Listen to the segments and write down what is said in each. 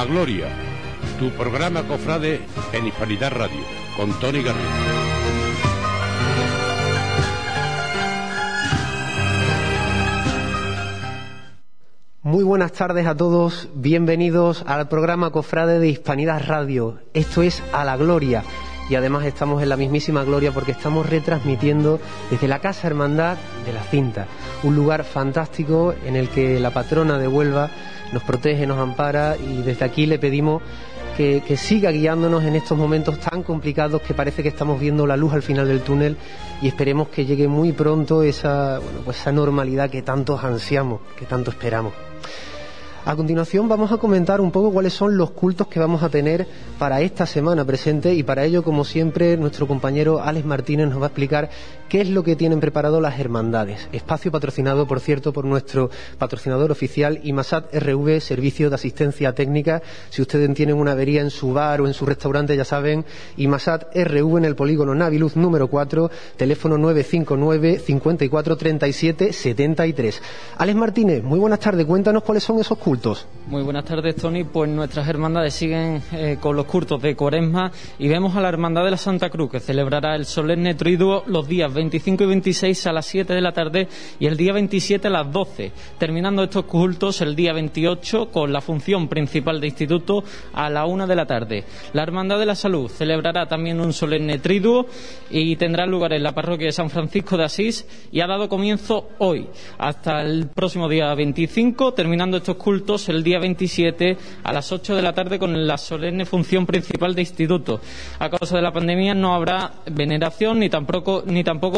la Gloria, tu programa cofrade en Hispanidad Radio, con Tony Garrido. Muy buenas tardes a todos, bienvenidos al programa Cofrade de Hispanidad Radio. Esto es A la Gloria y además estamos en la mismísima gloria porque estamos retransmitiendo desde la Casa Hermandad de la Cinta, un lugar fantástico en el que la patrona de Huelva nos protege, nos ampara y desde aquí le pedimos que, que, siga guiándonos en estos momentos tan complicados que parece que estamos viendo la luz al final del túnel y esperemos que llegue muy pronto esa, bueno, pues esa normalidad que tantos ansiamos, que tanto esperamos. A continuación vamos a comentar un poco cuáles son los cultos que vamos a tener para esta semana presente y para ello, como siempre, nuestro compañero Alex Martínez nos va a explicar qué es lo que tienen preparado las hermandades. Espacio patrocinado, por cierto, por nuestro patrocinador oficial IMASAT RV, Servicio de Asistencia Técnica. Si ustedes tienen una avería en su bar o en su restaurante, ya saben, IMASAT RV en el polígono Naviluz número 4, teléfono 959 54 37 73. Alex Martínez, muy buenas tardes. Cuéntanos cuáles son esos cultos. Muy buenas tardes, Tony. Pues nuestras hermandades siguen eh, con los cultos de Cuaresma y vemos a la Hermandad de la Santa Cruz que celebrará el solemne triduo los días 25 y 26 a las 7 de la tarde y el día 27 a las 12, terminando estos cultos el día 28 con la función principal de instituto a la 1 de la tarde. La Hermandad de la Salud celebrará también un solemne triduo y tendrá lugar en la parroquia de San Francisco de Asís y ha dado comienzo hoy hasta el próximo día 25, terminando estos cultos el día 27 a las 8 de la tarde con la solemne función principal de instituto. A causa de la pandemia no habrá veneración ni tampoco, ni tampoco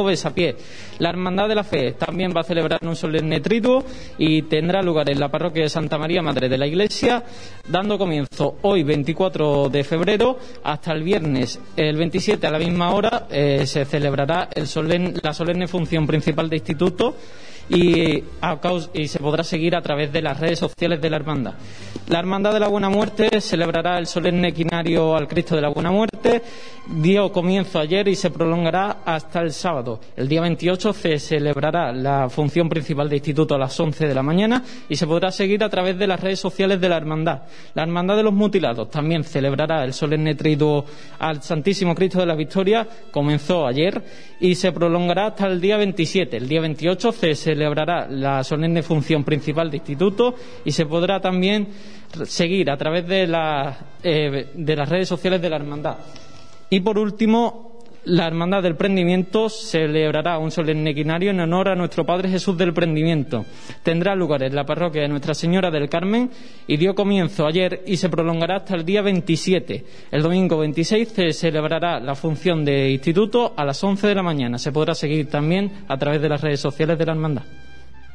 La Hermandad de la Fe también va a celebrar un solemne triduo y tendrá lugar en la parroquia de Santa María Madre de la Iglesia, dando comienzo hoy 24 de febrero hasta el viernes el 27 a la misma hora eh, se celebrará la solemne función principal de instituto y, se podrá seguir a través de las redes sociales de la Hermandad. La Hermandad de la Buena Muerte celebrará el solemne equinario al Cristo de la Buena Muerte, dio comienzo ayer y se prolongará hasta el sábado. El día 28 se celebrará la función principal de instituto a las 11 de la mañana y se podrá seguir a través de las redes sociales de la Hermandad. La Hermandad de los Mutilados también celebrará el solemne triduo al Santísimo Cristo de la Victoria, comenzó ayer y se prolongará hasta el día 27. El día 28 se celebrará la solemne función principal de instituto y se podrá también seguir a través de, eh, de las redes sociales de la hermandad. Y por último, la Hermandad del Prendimiento celebrará un solemne equinario en honor a nuestro Padre Jesús del Prendimiento. Tendrá lugar en la parroquia de Nuestra Señora del Carmen y dio comienzo ayer y se prolongará hasta el día 27. El domingo 26 se celebrará la función de instituto a las 11 de la mañana. Se podrá seguir también a través de las redes sociales de la Hermandad.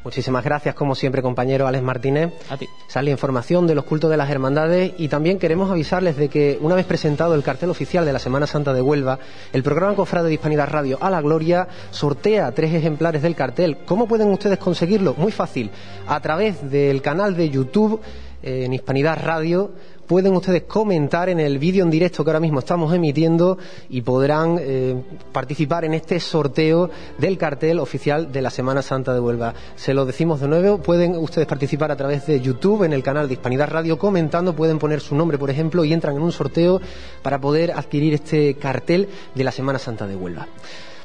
Muchísimas gracias, como siempre, compañero Alex Martínez. A ti. Sale información de los cultos de las hermandades y también queremos avisarles de que, una vez presentado el cartel oficial de la Semana Santa de Huelva, el programa Cofrade de Hispanidad Radio a la Gloria sortea tres ejemplares del cartel. ¿Cómo pueden ustedes conseguirlo? Muy fácil. A través del canal de YouTube eh, en Hispanidad Radio pueden ustedes comentar en el vídeo en directo que ahora mismo estamos emitiendo y podrán eh, participar en este sorteo del cartel oficial de la Semana Santa de Huelva. Se lo decimos de nuevo, pueden ustedes participar a través de YouTube en el canal de Hispanidad Radio comentando, pueden poner su nombre, por ejemplo, y entran en un sorteo para poder adquirir este cartel de la Semana Santa de Huelva.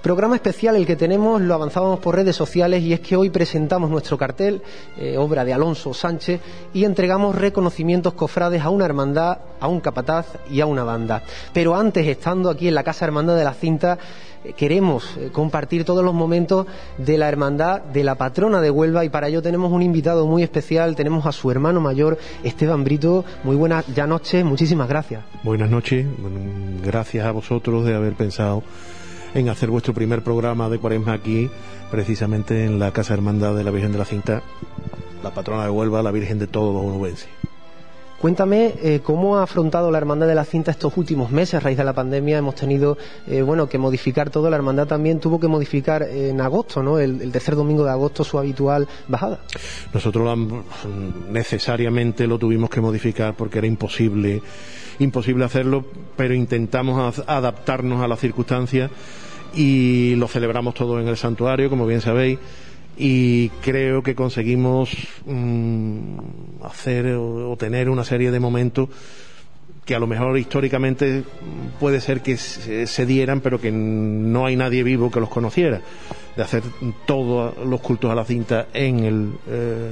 Programa especial el que tenemos, lo avanzábamos por redes sociales y es que hoy presentamos nuestro cartel, eh, obra de Alonso Sánchez, y entregamos reconocimientos cofrades a una hermandad, a un capataz y a una banda. Pero antes, estando aquí en la Casa Hermandad de la Cinta, eh, queremos eh, compartir todos los momentos de la hermandad de la patrona de Huelva y para ello tenemos un invitado muy especial, tenemos a su hermano mayor, Esteban Brito. Muy buenas ya noches, muchísimas gracias. Buenas noches, gracias a vosotros de haber pensado en hacer vuestro primer programa de cuaresma aquí, precisamente en la Casa Hermandad de la Virgen de la Cinta, la patrona de Huelva, la Virgen de todos los onubenses. Cuéntame eh, cómo ha afrontado la Hermandad de la Cinta estos últimos meses a raíz de la pandemia. Hemos tenido eh, bueno que modificar todo. La Hermandad también tuvo que modificar en agosto, ¿no? El, tercer domingo de agosto su habitual bajada. Nosotros necesariamente lo tuvimos que modificar porque era imposible imposible hacerlo, pero intentamos adaptarnos a las circunstancias y lo celebramos todo en el santuario, como bien sabéis. Y creo que conseguimos mm, hacer o, tener una serie de momentos que a lo mejor históricamente puede ser que se, dieran, pero que no hay nadie vivo que los conociera. De hacer todos los cultos a la cinta en el, eh,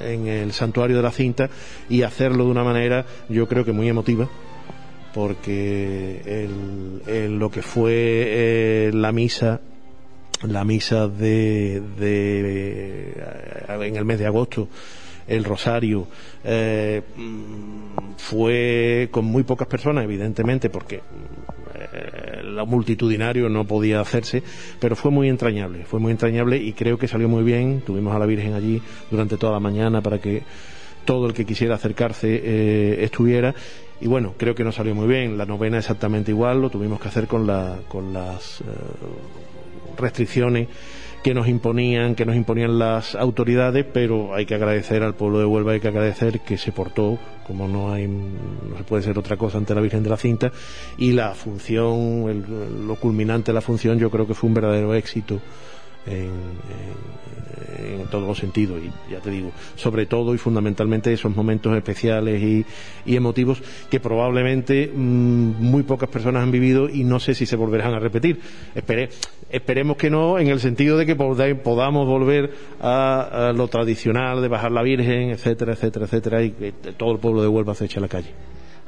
en el santuario de la cinta y hacerlo de una manera, yo creo que muy emotiva, porque lo que fue eh, la misa la misa de, de, en el mes de agosto el rosario eh, fue con muy pocas personas evidentemente porque eh, lo multitudinario no podía hacerse pero fue muy entrañable fue muy entrañable y creo que salió muy bien tuvimos a la Virgen allí durante toda la mañana para que todo el que quisiera acercarse eh, estuviera y bueno, creo que nos salió muy bien. La novena exactamente igual, lo tuvimos que hacer con, la, con las restricciones que nos imponían, que nos imponían las autoridades, pero hay que agradecer al pueblo de Huelva, hay que agradecer que se portó, como no hay, no se puede ser otra cosa ante la Virgen de la Cinta, y la función, lo culminante de la función, yo creo que fue un verdadero éxito en, todos los sentidos y ya te digo, sobre todo y fundamentalmente esos momentos especiales y, emotivos que probablemente mm, muy pocas personas han vivido y no sé si se volverán a repetir. esperemos que no, en el sentido de que podamos volver a, lo tradicional de bajar la Virgen, etcétera, etcétera, etcétera, y que todo el pueblo de Huelva se eche a la calle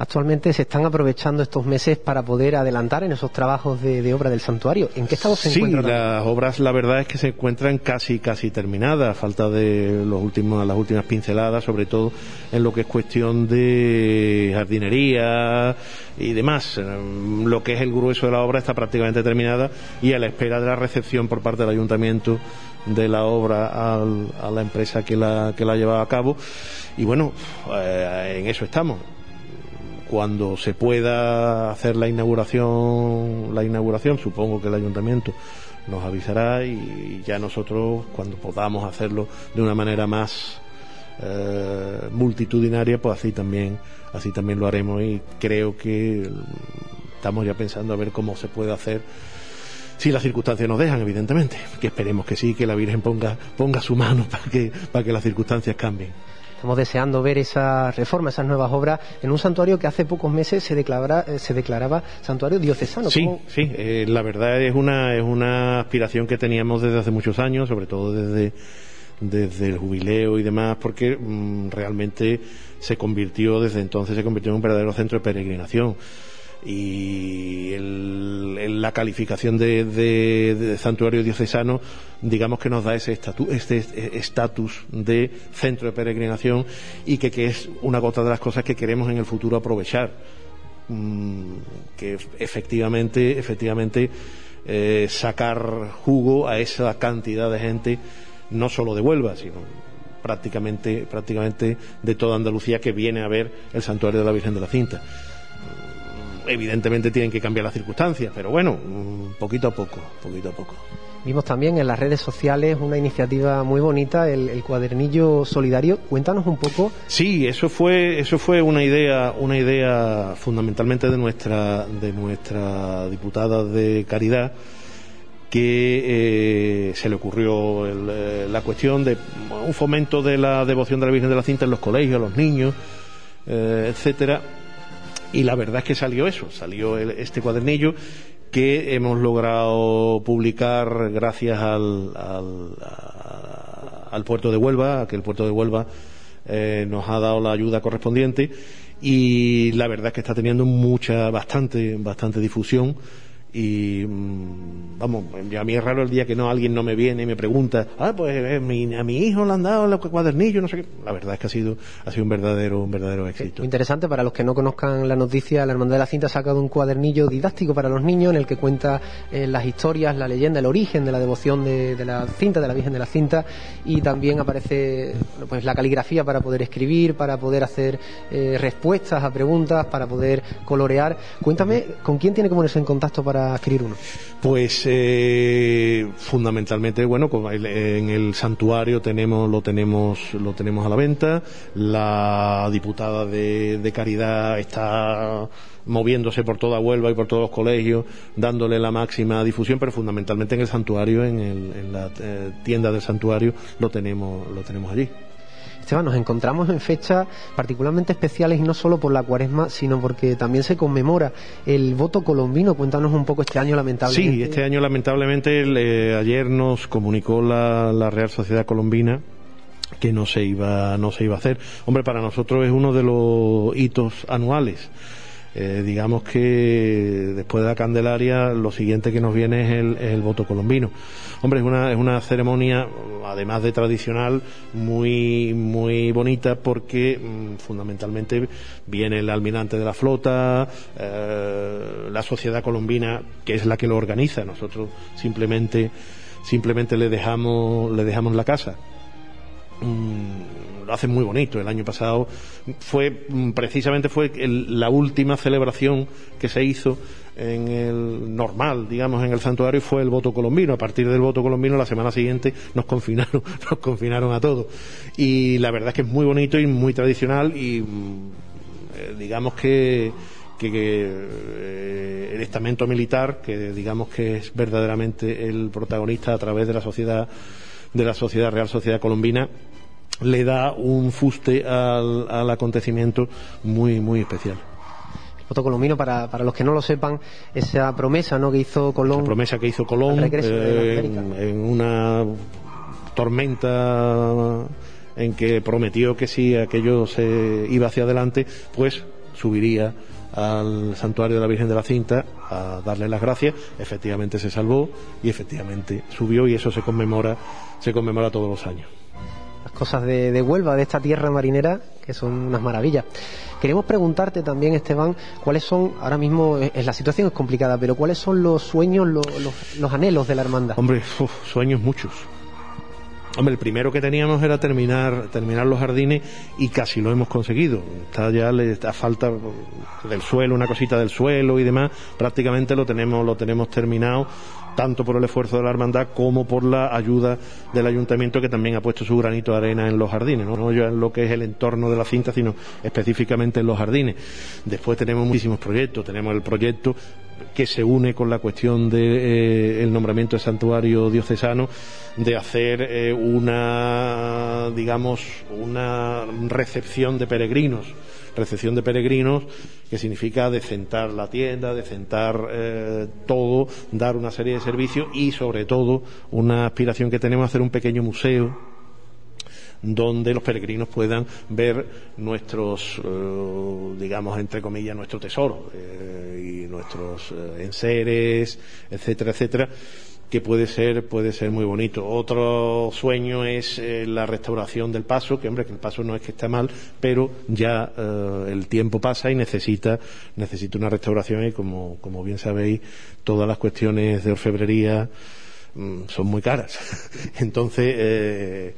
actualmente se están aprovechando estos meses para poder adelantar en esos trabajos de, obra del santuario. ¿En qué estado se sí, las obras la verdad es que se encuentran casi casi terminadas, a falta de los últimos, las últimas pinceladas, sobre todo en lo que es cuestión de jardinería y demás. Lo que es el grueso de la obra está prácticamente terminada y a la espera de la recepción por parte del ayuntamiento de la obra a la empresa que la, que la ha llevado a cabo. Y bueno, eh, en eso estamos cuando se pueda hacer la inauguración, la inauguración, supongo que el ayuntamiento nos avisará y ya nosotros cuando podamos hacerlo de una manera más eh, multitudinaria, pues así también, así también lo haremos y creo que estamos ya pensando a ver cómo se puede hacer si las circunstancias nos dejan, evidentemente, que esperemos que sí, que la Virgen ponga, ponga su mano para que, para que las circunstancias cambien. Estamos deseando ver esa reforma, esas nuevas obras en un santuario que hace pocos meses se, declaraba, eh, se declaraba santuario diocesano. Sí, sí, eh, la verdad es una, es una aspiración que teníamos desde hace muchos años, sobre todo desde, desde el jubileo y demás, porque mm, realmente se convirtió, desde entonces se convirtió en un verdadero centro de peregrinación y la calificación de, santuario diocesano digamos que nos da ese este estatus de centro de peregrinación y que, es una gota de las cosas que queremos en el futuro aprovechar. Mm, que efectivamente efectivamente eh, sacar jugo a esa cantidad de gente no solo de Huelva sino prácticamente prácticamente de toda Andalucía que viene a ver el santuario de la Virgen de la Cinta evidentemente tienen que cambiar las circunstancias, pero bueno, mm, poquito a poco, poquito a poco. Vimos también en las redes sociales una iniciativa muy bonita, el, cuadernillo solidario. Cuéntanos un poco. Sí, eso fue, eso fue una idea, una idea fundamentalmente de nuestra, de nuestra diputada de Caridad, que eh, se le ocurrió eh, la cuestión de un fomento de la devoción de la Virgen de la Cinta en los colegios, los niños, eh, etcétera y la verdad es que salió eso, salió este cuadernillo que hemos logrado publicar gracias al, al, puerto de Huelva, a que el puerto de Huelva eh, nos ha dado la ayuda correspondiente y la verdad es que está teniendo mucha, bastante, bastante difusión y mm, vamos, a mí es raro el día que no alguien no me viene y me pregunta, ah, pues eh, a mi hijo le han dado el cuadernillo, no sé qué. La verdad es que ha sido, ha sido un verdadero, un verdadero éxito. Interesante, para los que no conozcan la noticia, la Hermandad de la Cinta ha sacado un cuadernillo didáctico para los niños en el que cuenta eh, las historias, la leyenda, el origen de la devoción de, la cinta, de la Virgen de la Cinta, y también aparece pues la caligrafía para poder escribir, para poder hacer eh, respuestas a preguntas, para poder colorear. Cuéntame, ¿con quién tiene que ponerse en contacto para adquirir uno? Pues eh, fundamentalmente, bueno, en el santuario tenemos, lo tenemos, lo tenemos a la venta. La diputada de, Caridad está moviéndose por toda Huelva y por todos los colegios, dándole la máxima difusión, pero fundamentalmente en el santuario, en, en la eh, tienda del santuario, lo tenemos, lo tenemos allí. Esteban, nos encontramos en fechas particularmente especiales y no solo por la cuaresma, sino porque también se conmemora el voto colombino. Cuéntanos un poco este año, lamentablemente. Sí, este año, lamentablemente, eh, ayer nos comunicó la, Real Sociedad Colombina que no se iba no se iba a hacer. Hombre, para nosotros es uno de los hitos anuales. Eh, digamos que después de la Candelaria lo siguiente que nos viene es el voto colombino. Hombre, es una, es una ceremonia, además de tradicional, muy, muy bonita porque mm, fundamentalmente viene el almirante de la flota, eh, la sociedad colombina, que es la que lo organiza. Nosotros simplemente, simplemente le dejamos, le dejamos la casa. Mm, lo hacen muy bonito. El año pasado fue, mm, precisamente fue la última celebración que se hizo en el normal, digamos, en el santuario fue el voto colombino. A partir del voto colombino, la semana siguiente nos confinaron, nos confinaron a todos. Y la verdad es que es muy bonito y muy tradicional y mm, eh, digamos que que, eh, el estamento militar, que digamos que es verdaderamente el protagonista a través de la sociedad de la sociedad real sociedad colombina, le da un fuste al, al acontecimiento muy muy especial colombino, para, para los que no lo sepan, esa promesa ¿no? que hizo Colón. Esa promesa que hizo Colón eh, en, una tormenta en que prometió que si aquello se iba hacia adelante, pues subiría al santuario de la Virgen de la Cinta a darle las gracias. Efectivamente se salvó y efectivamente subió y eso se conmemora, se conmemora todos los años. Cosas de, Huelva, de esta tierra marinera, que son unas maravillas. Queremos preguntarte también, Esteban, cuáles son, ahora mismo la situación es complicada, pero cuáles son los sueños, los, anhelos de la hermandad. Hombre, sueños muchos. Hombre, el primero que teníamos era terminar, terminar los jardines y casi lo hemos conseguido. Está ya le da falta del suelo, una cosita del suelo y demás. Prácticamente lo tenemos, lo tenemos terminado tanto por el esfuerzo de la hermandad como por la ayuda del ayuntamiento que también ha puesto su granito de arena en los jardines, no, en lo que es el entorno de la cinta, sino específicamente en los jardines. Después tenemos muchísimos proyectos, tenemos el proyecto que se une con la cuestión del de, eh, nombramiento de santuario diocesano de hacer eh, una digamos una recepción de peregrinos recepción de peregrinos, que significa decentar la tienda, decentar eh, todo, dar una serie de servicios y sobre todo una aspiración que tenemos a hacer un pequeño museo donde los peregrinos puedan ver nuestros, eh, digamos, entre comillas, nuestro tesoro eh, y nuestros enseres, etcétera, etcétera que puede ser, puede ser muy bonito. Otro sueño es eh, la restauración del paso, que hombre, que el paso no es que esté mal, pero ya eh, el tiempo pasa y necesita, necesita una restauración y como, como bien sabéis, todas las cuestiones de orfebrería mm, son muy caras. Entonces, eh,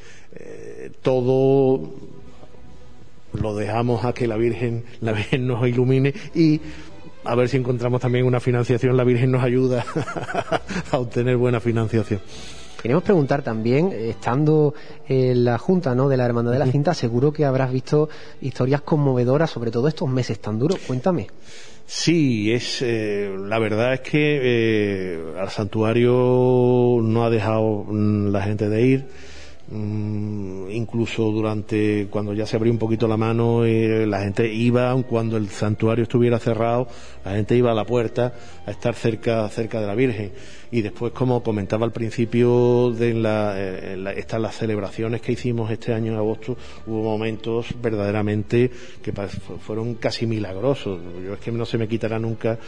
todo lo dejamos a que la Virgen, la Virgen nos ilumine y a ver si encontramos también una financiación. La Virgen nos ayuda a obtener buena financiación. Queremos preguntar también, estando en la Junta ¿no? de la Hermandad de la Cinta, seguro que habrás visto historias conmovedoras, sobre todo estos meses tan duros. Cuéntame. Sí, es eh, la verdad es que eh, al santuario no ha dejado mm, la gente de ir incluso durante cuando ya se abrió un poquito la mano eh, la gente iba aun cuando el santuario estuviera cerrado la gente iba a la puerta a estar cerca cerca de la Virgen. Y después como comentaba al principio de la, eh, estas las celebraciones que hicimos este año en agosto hubo momentos verdaderamente que fueron casi milagrosos. Yo es que no se me quitará nunca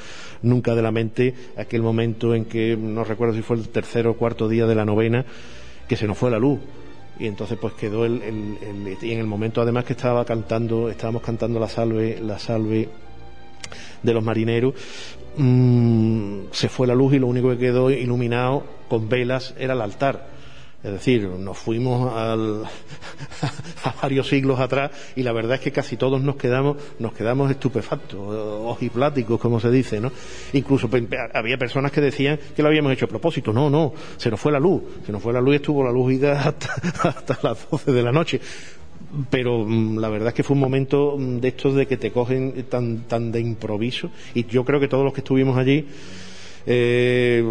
nunca de la mente aquel momento en que no recuerdo si fue el tercer o cuarto día de la novena que se nos fue la luz y entonces pues quedó el, y en el momento además que estaba cantando estábamos cantando la salve la salve de los marineros mm, se fue la luz y lo único que quedó iluminado con velas era el altar es decir, nos fuimos al, varios siglos atrás y la verdad es que casi todos nos quedamos, nos quedamos estupefactos, ojipláticos, como se dice, ¿no? Incluso había personas que decían que lo habíamos hecho a propósito. No, no, se nos fue la luz. Se nos fue la luz y estuvo la luz hasta, hasta las 12 de la noche pero mm, la verdad es que fue un momento mm, de estos de que te cogen tan, tan de improviso y yo creo que todos los que estuvimos allí eh,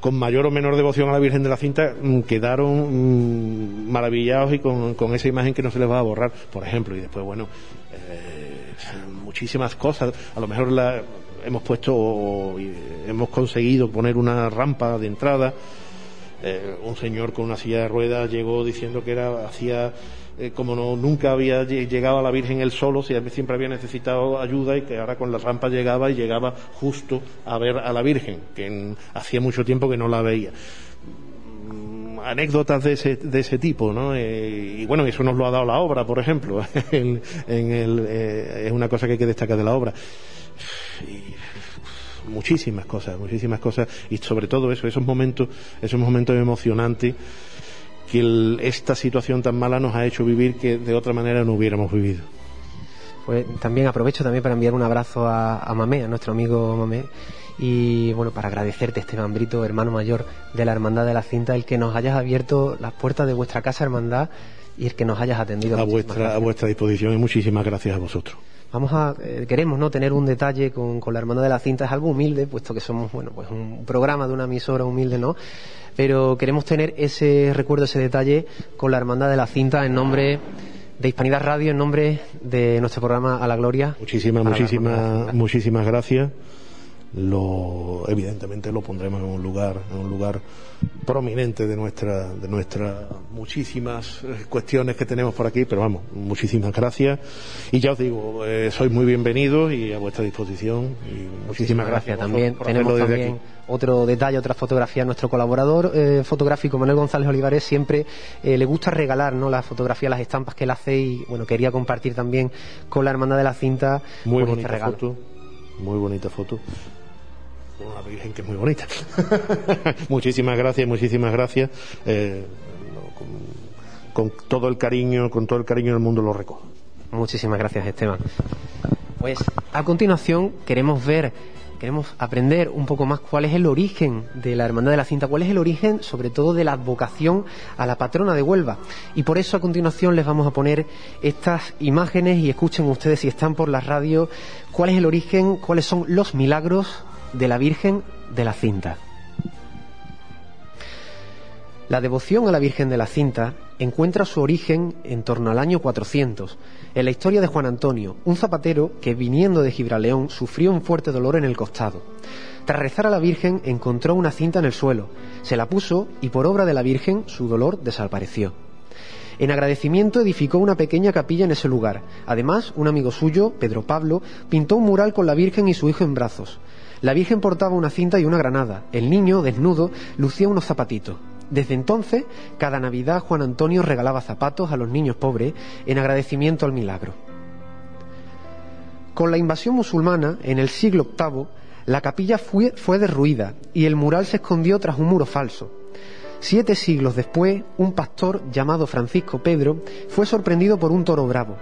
con mayor o menor devoción a la Virgen de la Cinta mm, quedaron maravillados y con, esa imagen que no se les va a borrar, por ejemplo, y después, bueno, eh, muchísimas cosas, a lo mejor la, hemos puesto o, hemos conseguido poner una rampa de entrada, eh, un señor con una silla de ruedas llegó diciendo que era hacía eh, como no, nunca había llegado a la Virgen él solo, siempre había necesitado ayuda y que ahora con la rampa llegaba y llegaba justo a ver a la Virgen, que hacía mucho tiempo que no la veía mm, anécdotas de ese, de ese tipo, ¿no? Eh, y bueno, eso nos lo ha dado la obra, por ejemplo. en, el, eh, es una cosa que hay que destacar de la obra. muchísimas cosas, muchísimas cosas. Y sobre todo eso, esos momentos, esos momentos emocionantes que esta situación tan mala nos ha hecho vivir que de otra manera no hubiéramos vivido. Pues también aprovecho también para enviar un abrazo a, a Mamé, a nuestro amigo Mamé, y bueno, para agradecerte, Esteban Brito, hermano mayor de la Hermandad de la Cinta, el que nos hayas abierto las puertas de vuestra casa hermandad y el que nos hayas atendido. A vuestra, a vuestra disposición y muchísimas gracias a vosotros vamos a eh, queremos no tener un detalle con, con, la hermandad de la cinta. Es algo humilde puesto que somos bueno pues un programa de una emisora humilde no pero queremos tener ese recuerdo, ese detalle con la Hermandad de la Cinta en nombre de Hispanidad Radio, en nombre de nuestro programa A la Gloria. Muchísimas, muchísimas, muchísimas gracias lo evidentemente lo pondremos en un lugar en un lugar prominente de nuestra de nuestras muchísimas eh, cuestiones que tenemos por aquí pero vamos muchísimas gracias. Y ya os digo eh, sois muy bienvenidos y a vuestra disposición. Y muchísimas gracias, también. tenemos también otro detalle otra fotografía nuestro colaborador eh, fotográfico Manuel González Olivares siempre le gusta regalar no la fotografía las estampas que él hace y bueno quería compartir también con la hermandad de la cinta muy pues, este bonita foto muy bonita foto una Virgen que es muy bonita. muchísimas gracias, muchísimas gracias. Eh, con, todo el cariño, con todo el cariño del mundo lo recojo. Muchísimas gracias, Esteban. Pues a continuación queremos ver, queremos aprender un poco más cuál es el origen de la Hermandad de la Cinta, cuál es el origen sobre todo de la vocación a la patrona de Huelva. Y por eso a continuación les vamos a poner estas imágenes y escuchen ustedes si están por la radio cuál es el origen, cuáles son los milagros de la Virgen de la Cinta. La devoción a la Virgen de la Cinta encuentra su origen en torno al año 400, en la historia de Juan Antonio, un zapatero que viniendo de Gibraleón sufrió un fuerte dolor en el costado. Tras rezar a la Virgen encontró una cinta en el suelo, se la puso y por obra de la Virgen su dolor desapareció. En agradecimiento edificó una pequeña capilla en ese lugar. Además, un amigo suyo, Pedro Pablo, pintó un mural con la Virgen y su hijo en brazos. La Virgen portaba una cinta y una granada. El niño, desnudo, lucía unos zapatitos. Desde entonces, cada Navidad Juan Antonio regalaba zapatos a los niños pobres en agradecimiento al milagro. Con la invasión musulmana, en el siglo VIII, la capilla fue, fue derruida y el mural se escondió tras un muro falso. Siete siglos después, un pastor llamado Francisco Pedro fue sorprendido por un toro bravo.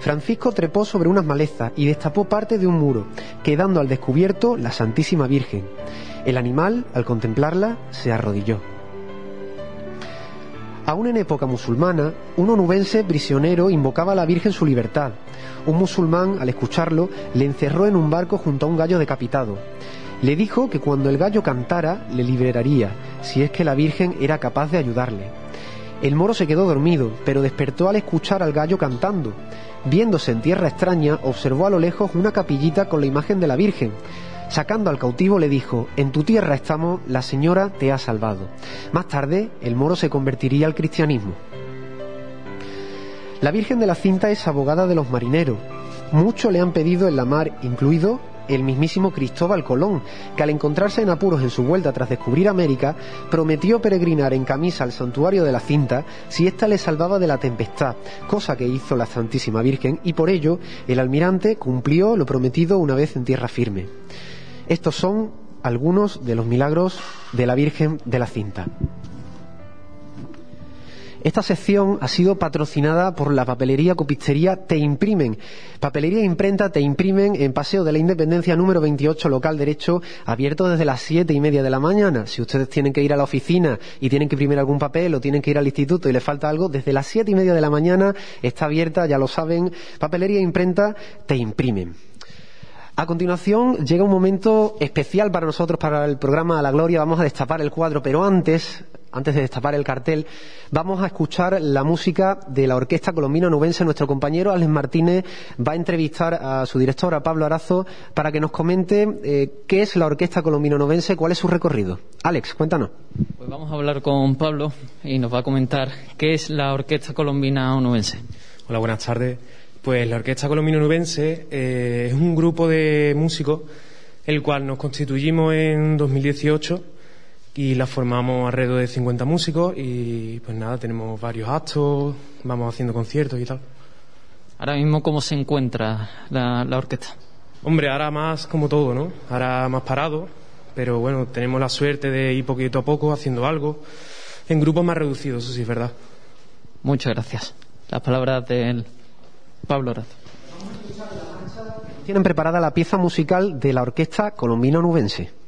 Francisco trepó sobre unas malezas y destapó parte de un muro, quedando al descubierto la Santísima Virgen. El animal, al contemplarla, se arrodilló. Aún en época musulmana, un onubense prisionero invocaba a la Virgen su libertad. Un musulmán, al escucharlo, le encerró en un barco junto a un gallo decapitado. Le dijo que cuando el gallo cantara le liberaría, si es que la Virgen era capaz de ayudarle. El moro se quedó dormido, pero despertó al escuchar al gallo cantando. Viéndose en tierra extraña, observó a lo lejos una capillita con la imagen de la Virgen. Sacando al cautivo le dijo, en tu tierra estamos, la señora te ha salvado. Más tarde, el moro se convertiría al cristianismo. La Virgen de la Cinta es abogada de los marineros. Muchos le han pedido en la mar, incluido el mismísimo Cristóbal Colón, que al encontrarse en apuros en su vuelta tras descubrir América, prometió peregrinar en camisa al santuario de la cinta si ésta le salvaba de la tempestad, cosa que hizo la Santísima Virgen, y por ello el almirante cumplió lo prometido una vez en tierra firme. Estos son algunos de los milagros de la Virgen de la cinta. Esta sección ha sido patrocinada por la papelería copistería Te Imprimen. Papelería e imprenta Te Imprimen en Paseo de la Independencia número 28, local derecho, abierto desde las siete y media de la mañana. Si ustedes tienen que ir a la oficina y tienen que imprimir algún papel o tienen que ir al instituto y les falta algo, desde las siete y media de la mañana está abierta, ya lo saben, papelería e imprenta Te Imprimen. A continuación llega un momento especial para nosotros, para el programa la Gloria. Vamos a destapar el cuadro, pero antes, antes de destapar el cartel, vamos a escuchar la música de la Orquesta Colombina Nubense. Nuestro compañero Alex Martínez va a entrevistar a su director, a Pablo Arazo, para que nos comente eh, qué es la Orquesta Colombino Nubense, cuál es su recorrido. Alex, cuéntanos. Pues vamos a hablar con Pablo y nos va a comentar qué es la Orquesta Colombina Nubense. Hola, buenas tardes. Pues la Orquesta Colombino Nubense eh, es un grupo de músicos el cual nos constituimos en 2018 y la formamos alrededor de 50 músicos y pues nada, tenemos varios actos, vamos haciendo conciertos y tal. Ahora mismo, ¿cómo se encuentra la, la orquesta? Hombre, ahora más como todo, ¿no? Ahora más parado, pero bueno, tenemos la suerte de ir poquito a poco haciendo algo en grupos más reducidos, eso sí es verdad. Muchas gracias. Las palabras del Pablo Razo. Tienen preparada la pieza musical de la Orquesta Colombino Nubense.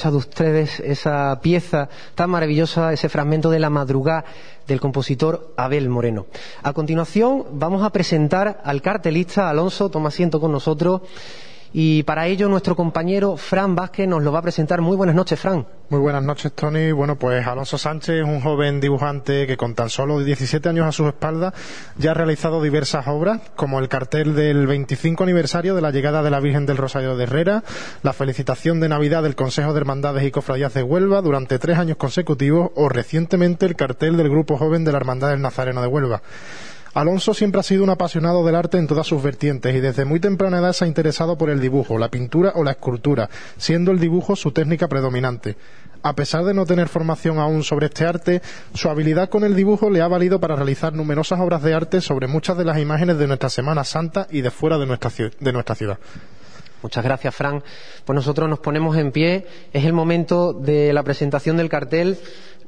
Escuchado ustedes esa pieza tan maravillosa, ese fragmento de la madrugada del compositor Abel Moreno. A continuación vamos a presentar al cartelista Alonso, toma asiento con nosotros. Y para ello nuestro compañero Fran Vázquez nos lo va a presentar. Muy buenas noches, Fran. Muy buenas noches, Tony. Bueno, pues Alonso Sánchez es un joven dibujante que con tan solo 17 años a su espalda ya ha realizado diversas obras, como el cartel del 25 aniversario de la llegada de la Virgen del Rosario de Herrera, la felicitación de Navidad del Consejo de Hermandades y Cofradías de Huelva durante tres años consecutivos o recientemente el cartel del Grupo Joven de la Hermandad del Nazareno de Huelva. Alonso siempre ha sido un apasionado del arte en todas sus vertientes y desde muy temprana edad se ha interesado por el dibujo, la pintura o la escultura, siendo el dibujo su técnica predominante. A pesar de no tener formación aún sobre este arte, su habilidad con el dibujo le ha valido para realizar numerosas obras de arte sobre muchas de las imágenes de nuestra Semana Santa y de fuera de nuestra, de nuestra ciudad. Muchas gracias, Fran. Pues nosotros nos ponemos en pie. Es el momento de la presentación del cartel.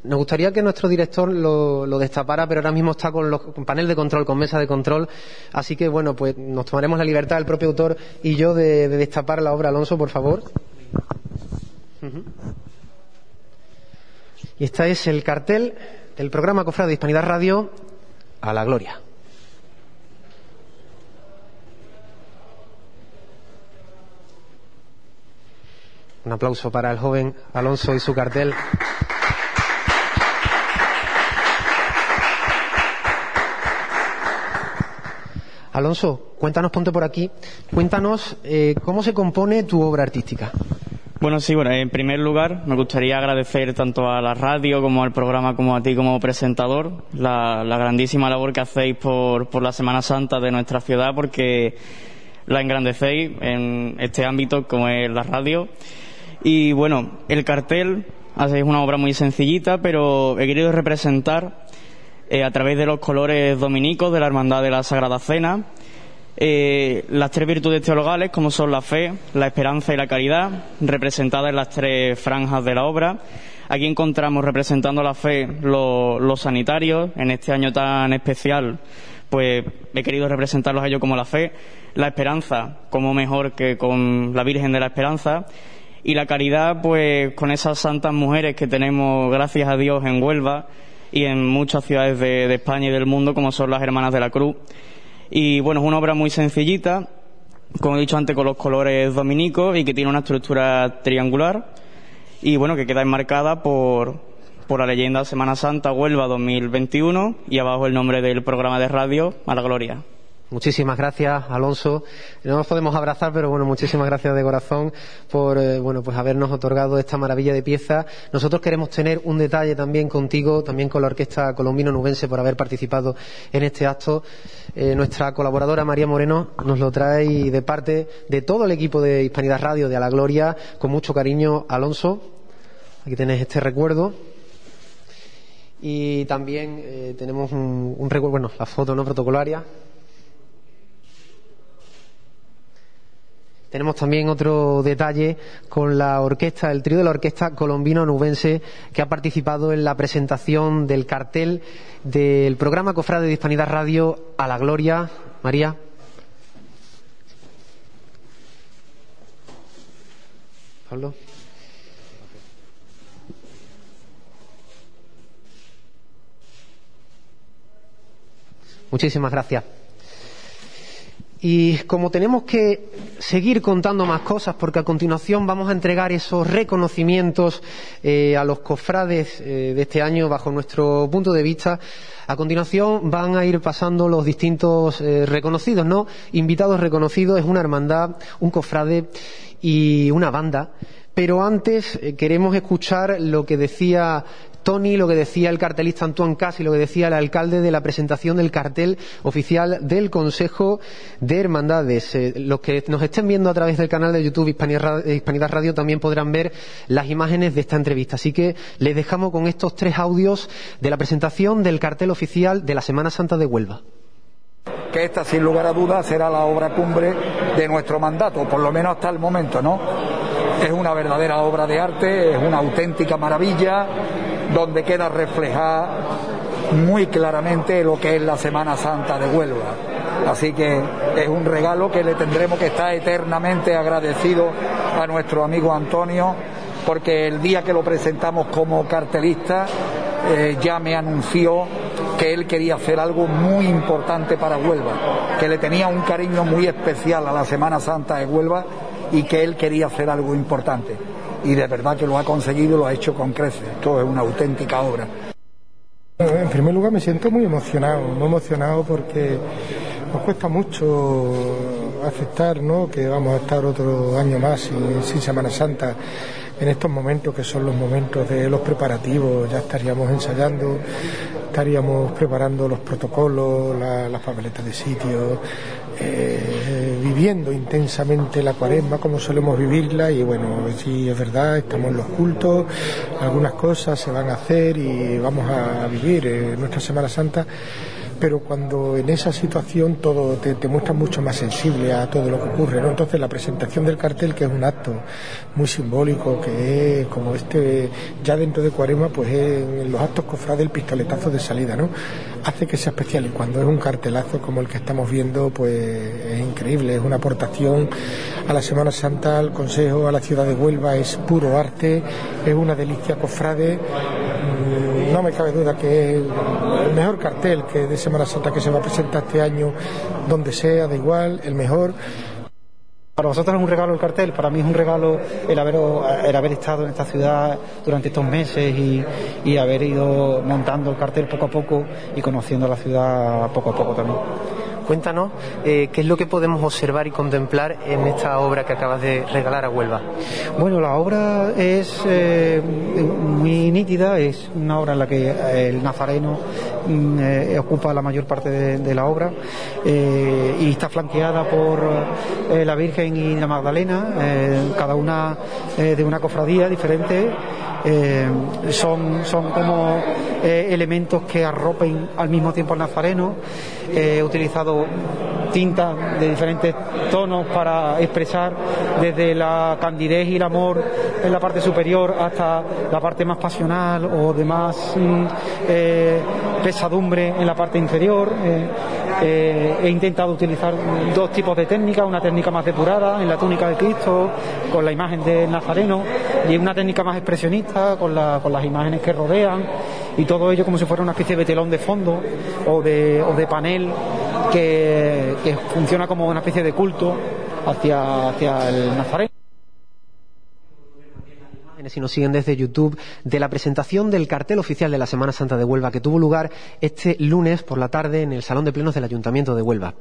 Nos gustaría que nuestro director lo, destapara, pero ahora mismo está con, los, panel de control, con mesa de control. Así que, bueno, pues nos tomaremos la libertad, el propio autor y yo, de, destapar la obra. Alonso, por favor. Y este es el cartel del programa Cofrado de Hispanidad Radio a la Gloria. Un aplauso para el joven Alonso y su cartel. Alonso, cuéntanos, ponte por aquí, cuéntanos eh, cómo se compone tu obra artística. Bueno, sí, bueno, en primer lugar me gustaría agradecer tanto a la radio como al programa como a ti como presentador la, grandísima labor que hacéis por, por la Semana Santa de nuestra ciudad porque la engrandecéis en este ámbito como es la radio. Y bueno, el cartel hacéis una obra muy sencillita, pero he querido representar eh, a través de los colores dominicos de la Hermandad de la Sagrada Cena, eh, las tres virtudes teologales, como son la fe, la esperanza y la caridad, representadas en las tres franjas de la obra. Aquí encontramos representando la fe los sanitarios, en este año tan especial, pues he querido representarlos a ellos como la fe, la esperanza como mejor que con la Virgen de la Esperanza, y la caridad, pues con esas santas mujeres que tenemos, gracias a Dios, en Huelva, y en muchas ciudades de, España y del mundo, como son las Hermanas de la Cruz. Y bueno, es una obra muy sencillita, como he dicho antes, con los colores dominicos y que tiene una estructura triangular y bueno, que queda enmarcada por, por la leyenda Semana Santa Huelva 2021 y abajo el nombre del programa de radio A la Gloria. Muchísimas gracias, Alonso. No nos podemos abrazar, pero bueno, muchísimas gracias de corazón por eh, bueno, pues habernos otorgado esta maravilla de pieza. Nosotros queremos tener un detalle también contigo, también con la Orquesta Colombino Nubense por haber participado en este acto. Eh, nuestra colaboradora María Moreno nos lo trae de parte de todo el equipo de Hispanidad Radio de A la Gloria, con mucho cariño, Alonso. Aquí tenés este recuerdo. Y también eh, tenemos un, un recuerdo, bueno, la foto no protocolaria. Tenemos también otro detalle con la orquesta, el trío de la orquesta colombino-nubense que ha participado en la presentación del cartel del programa Cofrade de Hispanidad Radio a la Gloria. María. Pablo. Muchísimas gracias. Y como tenemos que seguir contando más cosas, porque a continuación vamos a entregar esos reconocimientos eh, a los cofrades eh, de este año bajo nuestro punto de vista, a continuación van a ir pasando los distintos eh, reconocidos, ¿no? Invitados reconocidos, es una hermandad, un cofrade y una banda. Pero antes queremos escuchar lo que decía Tony, lo que decía el cartelista Antoine Casi, lo que decía el alcalde de la presentación del cartel oficial del Consejo de Hermandades. Eh, los que nos estén viendo a través del canal de YouTube Hispanidad Radio también podrán ver las imágenes de esta entrevista. Así que les dejamos con estos tres audios de la presentación del cartel oficial de la Semana Santa de Huelva que esta sin lugar a dudas será la obra cumbre de nuestro mandato, por lo menos hasta el momento, ¿no? Es una verdadera obra de arte, es una auténtica maravilla, donde queda reflejada muy claramente lo que es la Semana Santa de Huelva. Así que es un regalo que le tendremos que estar eternamente agradecido a nuestro amigo Antonio, porque el día que lo presentamos como cartelista eh, ya me anunció que él quería hacer algo muy importante para Huelva, que le tenía un cariño muy especial a la Semana Santa de Huelva y que él quería hacer algo importante y de verdad que lo ha conseguido, lo ha hecho con creces. Esto es una auténtica obra. En primer lugar me siento muy emocionado, muy emocionado porque nos cuesta mucho aceptar ¿no? que vamos a estar otro año más sin, sin, Semana Santa en estos momentos que son los momentos de los preparativos, ya estaríamos ensayando estaríamos preparando los protocolos, las papeletas de sitio, eh, viviendo intensamente la cuaresma como solemos vivirla y bueno, sí es verdad, estamos en los cultos, algunas cosas se van a hacer y vamos a vivir eh, nuestra Semana Santa pero cuando en esa situación todo te, te muestras mucho más sensible a todo lo que ocurre, ¿no? Entonces la presentación del cartel, que es un acto muy simbólico, que es como este, ya dentro de Cuarema, pues en los actos cofrades el pistoletazo de salida, ¿no? Hace que sea especial. Y cuando es un cartelazo como el que estamos viendo, pues es increíble, es una aportación a la Semana Santa, al Consejo, a la ciudad de Huelva, es puro arte, es una delicia cofrade no me cabe duda que el mejor cartel que de Semana Santa que se va a presentar este año, donde sea, da igual, el mejor. Para vosotros es un regalo el cartel, para mí es un regalo el haber, el haber estado en esta ciudad durante estos meses y, y haber ido montando el cartel poco a poco y conociendo la ciudad poco a poco también. Cuéntanos eh, qué es lo que podemos observar y contemplar en esta obra que acabas de regalar a Huelva. Bueno, la obra es eh, muy nítida, es una obra en la que eh, el nazareno mm, ocupa la mayor parte de, de la obra y está flanqueada por la Virgen y la Magdalena, cada una de una cofradía diferente. son, son como elementos que arropen al mismo tiempo al nazareno. he utilizado tintas de diferentes tonos para expresar desde la candidez y el amor en la parte superior hasta la parte más pasional o de más mm, eh, pesadumbre en la parte inferior. Eh, eh, he intentado utilizar dos tipos de técnicas, una técnica más depurada en la túnica de Cristo con la imagen del Nazareno y una técnica más expresionista con las imágenes que rodean y todo ello como si fuera una especie de telón de fondo o de, panel que, funciona como una especie de culto hacia, hacia el Nazareno si nos siguen desde YouTube, de la presentación del cartel oficial de la Semana Santa de Huelva que tuvo lugar este lunes por la tarde en el Salón de Plenos del Ayuntamiento de Huelva.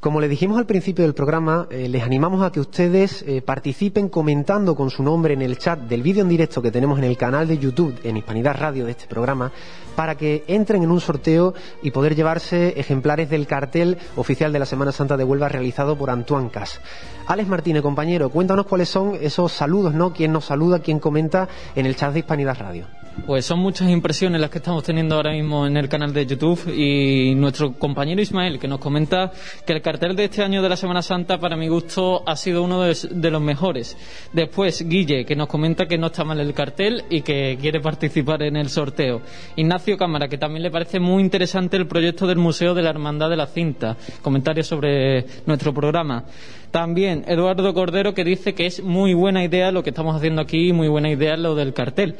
Como le dijimos al principio del programa, eh, les animamos a que ustedes eh, participen comentando con su nombre en el chat del vídeo en directo que tenemos en el canal de YouTube en Hispanidad Radio de este programa para que entren en un sorteo y poder llevarse ejemplares del cartel oficial de la Semana Santa de Huelva realizado por Antoine Cas. Alex Martínez, compañero, cuéntanos cuáles son esos saludos, ¿no? ¿Quién nos saluda, quién comenta en el chat de Hispanidad Radio? Pues son muchas impresiones las que estamos teniendo ahora mismo en el canal de YouTube y nuestro compañero Ismael que nos comenta que el cartel de este año de la Semana Santa para mi gusto ha sido uno de, los mejores. Después Guille que nos comenta que no está mal el cartel y que quiere participar en el sorteo. Ignacio Cámara que también le parece muy interesante el proyecto del Museo de la Hermandad de la Cinta. Comentarios sobre nuestro programa. También Eduardo Cordero que dice que es muy buena idea lo que estamos haciendo aquí, muy buena idea lo del cartel.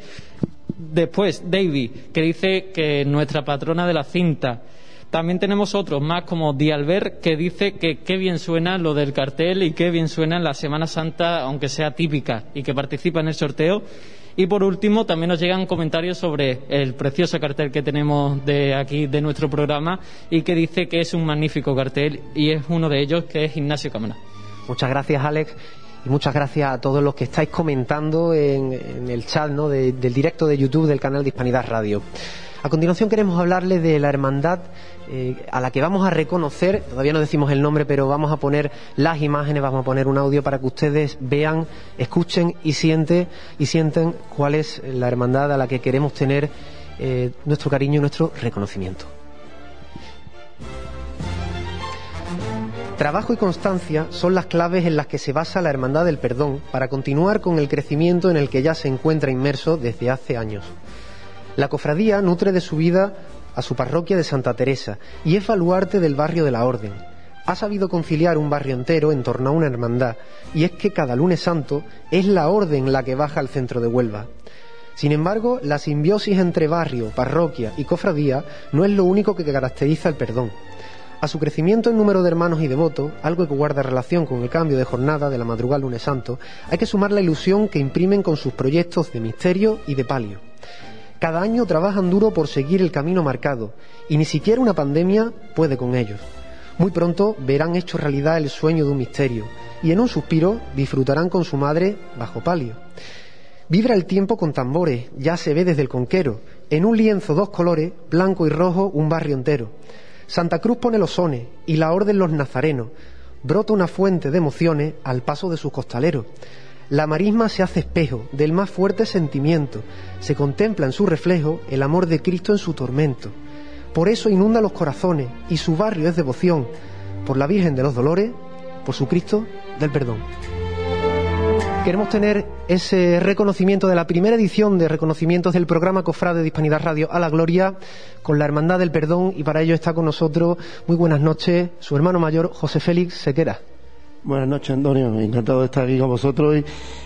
Después, David, que dice que nuestra patrona de la cinta. También tenemos otros más como Dialbert que dice que qué bien suena lo del cartel y qué bien suena la Semana Santa, aunque sea típica, y que participa en el sorteo. Y por último, también nos llegan comentarios sobre el precioso cartel que tenemos de aquí de nuestro programa y que dice que es un magnífico cartel y es uno de ellos que es Ignacio Cámara. Muchas gracias, Alex. Y muchas gracias a todos los que estáis comentando en, el chat ¿no? de, del directo de YouTube del canal de Hispanidad Radio. A continuación queremos hablarles de la hermandad eh, a la que vamos a reconocer, todavía no decimos el nombre, pero vamos a poner las imágenes, vamos a poner un audio para que ustedes vean, escuchen y sienten, y sienten cuál es la hermandad a la que queremos tener eh, nuestro cariño y nuestro reconocimiento. Trabajo y constancia son las claves en las que se basa la Hermandad del Perdón para continuar con el crecimiento en el que ya se encuentra inmerso desde hace años. La cofradía nutre de su vida a su parroquia de Santa Teresa y es baluarte del barrio de la Orden. Ha sabido conciliar un barrio entero en torno a una hermandad y es que cada lunes santo es la Orden la que baja al centro de Huelva. Sin embargo, la simbiosis entre barrio, parroquia y cofradía no es lo único que caracteriza el perdón. A su crecimiento en número de hermanos y devotos, algo que guarda relación con el cambio de jornada de la madrugada lunes santo, hay que sumar la ilusión que imprimen con sus proyectos de misterio y de palio. Cada año trabajan duro por seguir el camino marcado, y ni siquiera una pandemia puede con ellos. Muy pronto verán hecho realidad el sueño de un misterio, y en un suspiro disfrutarán con su madre bajo palio. Vibra el tiempo con tambores, ya se ve desde el conquero, En un lienzo dos colores, blanco y rojo, un barrio entero. Santa Cruz pone los sones y la orden los nazarenos. Brota una fuente de emociones al paso de sus costaleros. La marisma se hace espejo del más fuerte sentimiento. Se contempla en su reflejo el amor de Cristo en su tormento. Por eso inunda los corazones y su barrio es devoción por la Virgen de los Dolores, por su Cristo del Perdón. Queremos tener ese reconocimiento de la primera edición de reconocimientos del programa Cofrade de Hispanidad Radio a la Gloria con la Hermandad del Perdón y para ello está con nosotros, muy buenas noches, su hermano mayor José Félix Sequera. Buenas noches, Antonio. Encantado de estar aquí con vosotros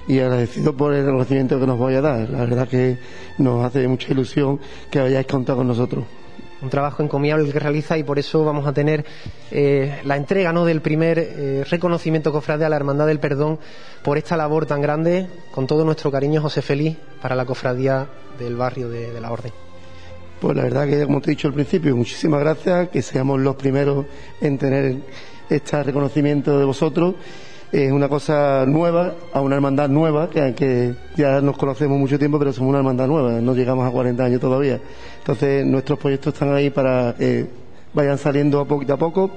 y, agradecido por el reconocimiento que nos voy a dar. La verdad que nos hace mucha ilusión que hayáis contado con nosotros un trabajo encomiable que realiza y por eso vamos a tener eh, la entrega ¿no? del primer eh, reconocimiento cofrade a la Hermandad del Perdón por esta labor tan grande, con todo nuestro cariño, José Feliz, para la cofradía del barrio de, la Orden. Pues la verdad que, como te he dicho al principio, muchísimas gracias, que seamos los primeros en tener este reconocimiento de vosotros es una cosa nueva, a una hermandad nueva, que, ya nos conocemos mucho tiempo, pero somos una hermandad nueva, no llegamos a 40 años todavía. Entonces, nuestros proyectos están ahí para que vayan saliendo a poquito a poco,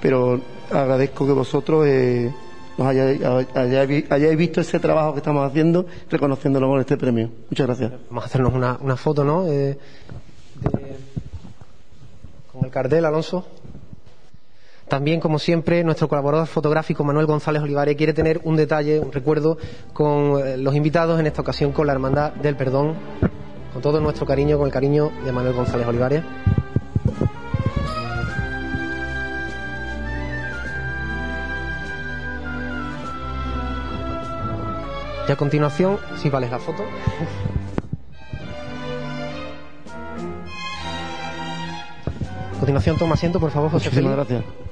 pero agradezco que vosotros eh, nos hayáis, visto ese trabajo que estamos haciendo, reconociéndolo con este premio. Muchas gracias. Vamos a hacernos una, foto, ¿no? Eh, con el cartel, Alonso. También, como siempre, nuestro colaborador fotográfico Manuel González Olivares quiere tener un detalle, un recuerdo con eh, los invitados, en esta ocasión con la Hermandad del Perdón, con todo nuestro cariño, con el cariño de Manuel González Olivares. Y a continuación, si sí, vale la foto. A continuación, toma asiento, por favor, José Muchísimas gracias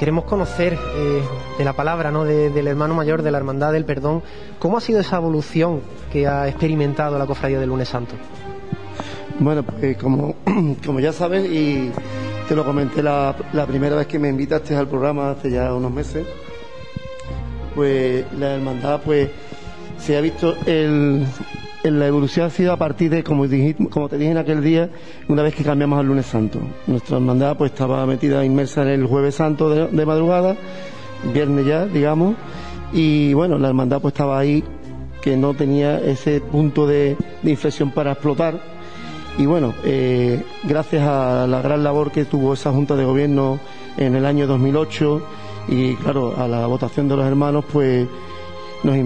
queremos conocer eh, de la palabra ¿no? del hermano mayor de la Hermandad del Perdón, ¿cómo ha sido esa evolución que ha experimentado la cofradía del lunes santo? Bueno, pues como, como ya sabes, y te lo comenté la, la primera vez que me invitaste al programa hace ya unos meses, pues la hermandad pues se ha visto el, la evolución ha sido a partir de, como, como te dije en aquel día, una vez que cambiamos al lunes santo. Nuestra hermandad pues estaba metida, inmersa en el jueves santo de, madrugada, viernes ya, digamos, y bueno, la hermandad pues estaba ahí, que no tenía ese punto de, inflexión para explotar. Y bueno, eh, gracias a la gran labor que tuvo esa Junta de Gobierno en el año 2008 y claro, a la votación de los hermanos, pues nos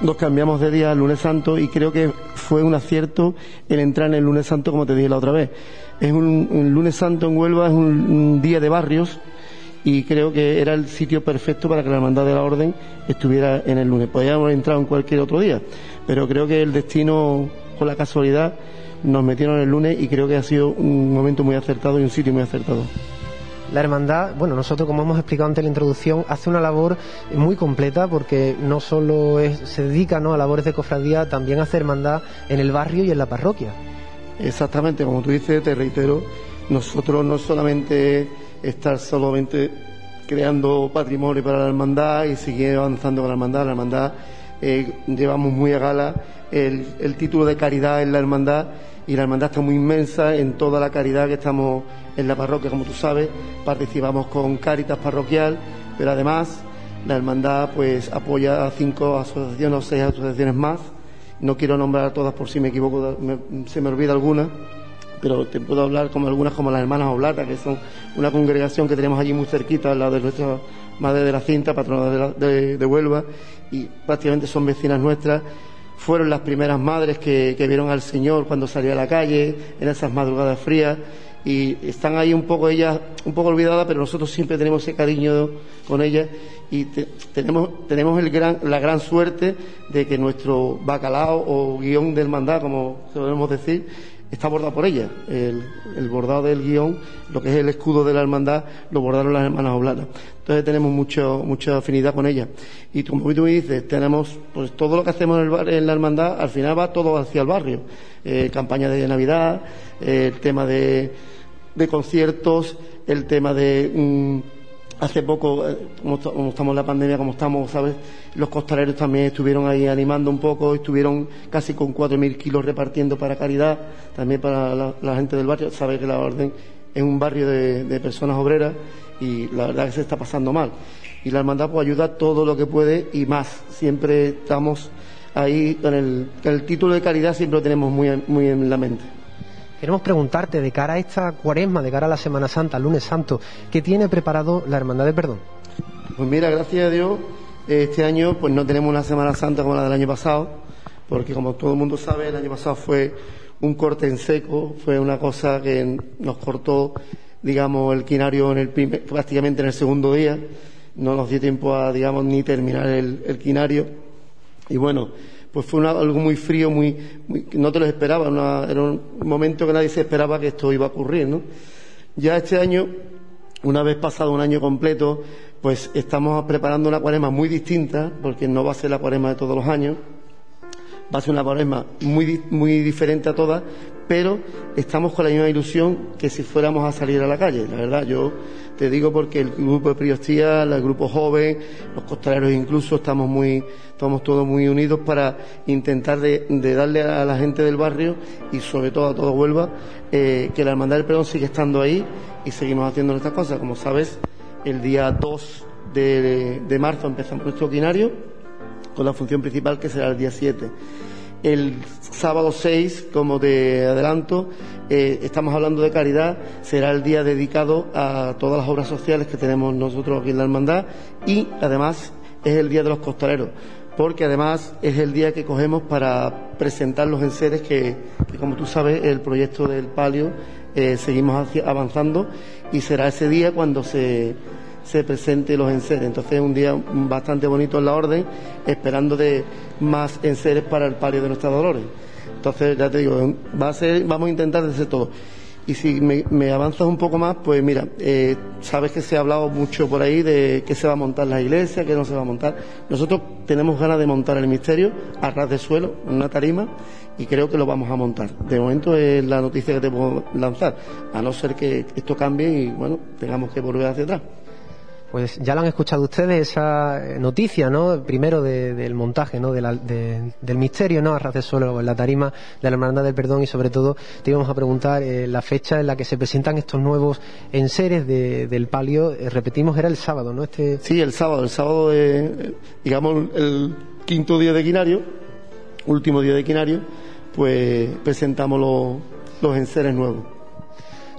nos cambiamos de día al lunes santo y creo que fue un acierto el entrar en el lunes santo, como te dije la otra vez. Es un, lunes santo en Huelva, es un, día de barrios y creo que era el sitio perfecto para que la hermandad de la orden estuviera en el lunes. Podríamos haber entrado en cualquier otro día, pero creo que el destino, con la casualidad, nos metieron el lunes y creo que ha sido un momento muy acertado y un sitio muy acertado la hermandad, bueno, nosotros como hemos explicado antes en la introducción, hace una labor muy completa porque no solo se dedica ¿no? a labores de cofradía, también hace hermandad en el barrio y en la parroquia. Exactamente, como tú dices, te reitero, nosotros no solamente estar solamente creando patrimonio para la hermandad y seguir avanzando con la hermandad, la hermandad eh, llevamos muy a gala el, el título de caridad en la hermandad y la hermandad está muy inmensa en toda la caridad que estamos en la parroquia, como tú sabes, participamos con Cáritas Parroquial, pero además la hermandad pues apoya a cinco asociaciones o seis asociaciones más. No quiero nombrar todas por si me equivoco, se me olvida alguna, pero te puedo hablar como algunas como las hermanas Oblata, que son una congregación que tenemos allí muy cerquita, al lado de nuestra madre de la cinta, patrona de, de, Huelva, y prácticamente son vecinas nuestras fueron las primeras madres que, que, vieron al Señor cuando salía a la calle, en esas madrugadas frías, y están ahí un poco ellas, un poco olvidadas, pero nosotros siempre tenemos ese cariño con ellas y tenemos, tenemos el gran, la gran suerte de que nuestro bacalao o guion del mandado, como solemos decir, está bordado por ellas. El, bordado del guion, lo que es el escudo de la hermandad, lo bordaron las hermanas oblatas. Entonces tenemos mucho, mucha afinidad con ellas. Y como tú me dices, tenemos, pues todo lo que hacemos en, en la hermandad, al final va todo hacia el barrio. Eh, campaña de Navidad, eh, el tema de de conciertos, el tema de mm, hace poco, eh, como, estamos en la pandemia, como estamos, ¿sabes? Los costaleros también estuvieron ahí animando un poco, estuvieron casi con 4.000 kilos repartiendo para caridad, también para la, gente del barrio. Sabe que la Orden es un barrio de, personas obreras y la verdad que se está pasando mal. Y la hermandad pues ayuda todo lo que puede y más. Siempre estamos ahí con el, el título de caridad, siempre lo tenemos muy, muy en la mente. Queremos preguntarte de cara a esta cuaresma, de cara a la Semana Santa, el lunes santo, ¿qué tiene preparado la Hermandad de Perdón? Pues mira, gracias a Dios, este año pues no tenemos una Semana Santa como la del año pasado, porque como todo el mundo sabe, el año pasado fue un corte en seco, fue una cosa que nos cortó, digamos, el quinario en el prácticamente en el segundo día, no nos dio tiempo a, digamos, ni terminar el, quinario. Y bueno, pues fue algo muy frío, muy, no te lo esperaba, era un momento que nadie se esperaba que esto iba a ocurrir, ¿no? Ya este año, una vez pasado un año completo, pues estamos preparando una cuaresma muy distinta, porque no va a ser la cuaresma de todos los años, va a ser una cuaresma muy, muy diferente a todas, pero estamos con la misma ilusión que si fuéramos a salir a la calle. La verdad, yo te digo porque el grupo de Priostía, el grupo joven, los costaleros incluso, estamos muy, estamos todos muy unidos para intentar de, darle a la gente del barrio y sobre todo a todo Huelva eh, que la Hermandad del Perdón sigue estando ahí y seguimos haciendo nuestras cosas. Como sabes, el día 2 de, de marzo empezamos nuestro quinario con la función principal que será el día 7 el sábado 6, como de adelanto, eh, estamos hablando de caridad, será el día dedicado a todas las obras sociales que tenemos nosotros aquí en la hermandad y además es el día de los costaleros, porque además es el día que cogemos para presentar los enseres que, como tú sabes, el proyecto del palio eh, seguimos avanzando y será ese día cuando se se presente los enseres. Entonces es un día bastante bonito en la orden, esperando de más enseres para el palio de Nuestra Dolores. Entonces, ya te digo, va a ser, vamos a intentar hacer todo. Y si me, avanzas un poco más, pues mira, eh, sabes que se ha hablado mucho por ahí de que se va a montar la iglesia, que no se va a montar. Nosotros tenemos ganas de montar el misterio a ras de suelo, en una tarima, y creo que lo vamos a montar. De momento es la noticia que te puedo lanzar, a no ser que esto cambie y bueno, tengamos que volver hacia atrás. Pues ya lo han escuchado ustedes, esa eh, noticia, ¿no? Primero del montaje, ¿no? del misterio, ¿no? A ras de suelo en la tarima de la Hermandad del Perdón y sobre todo te íbamos a preguntar eh, la fecha en la que se presentan estos nuevos enseres del palio. Eh, repetimos, era el sábado, ¿no? Este... Sí, el sábado. El sábado, digamos, el quinto día de Quinario, último día de Quinario, pues presentamos los, los enseres nuevos.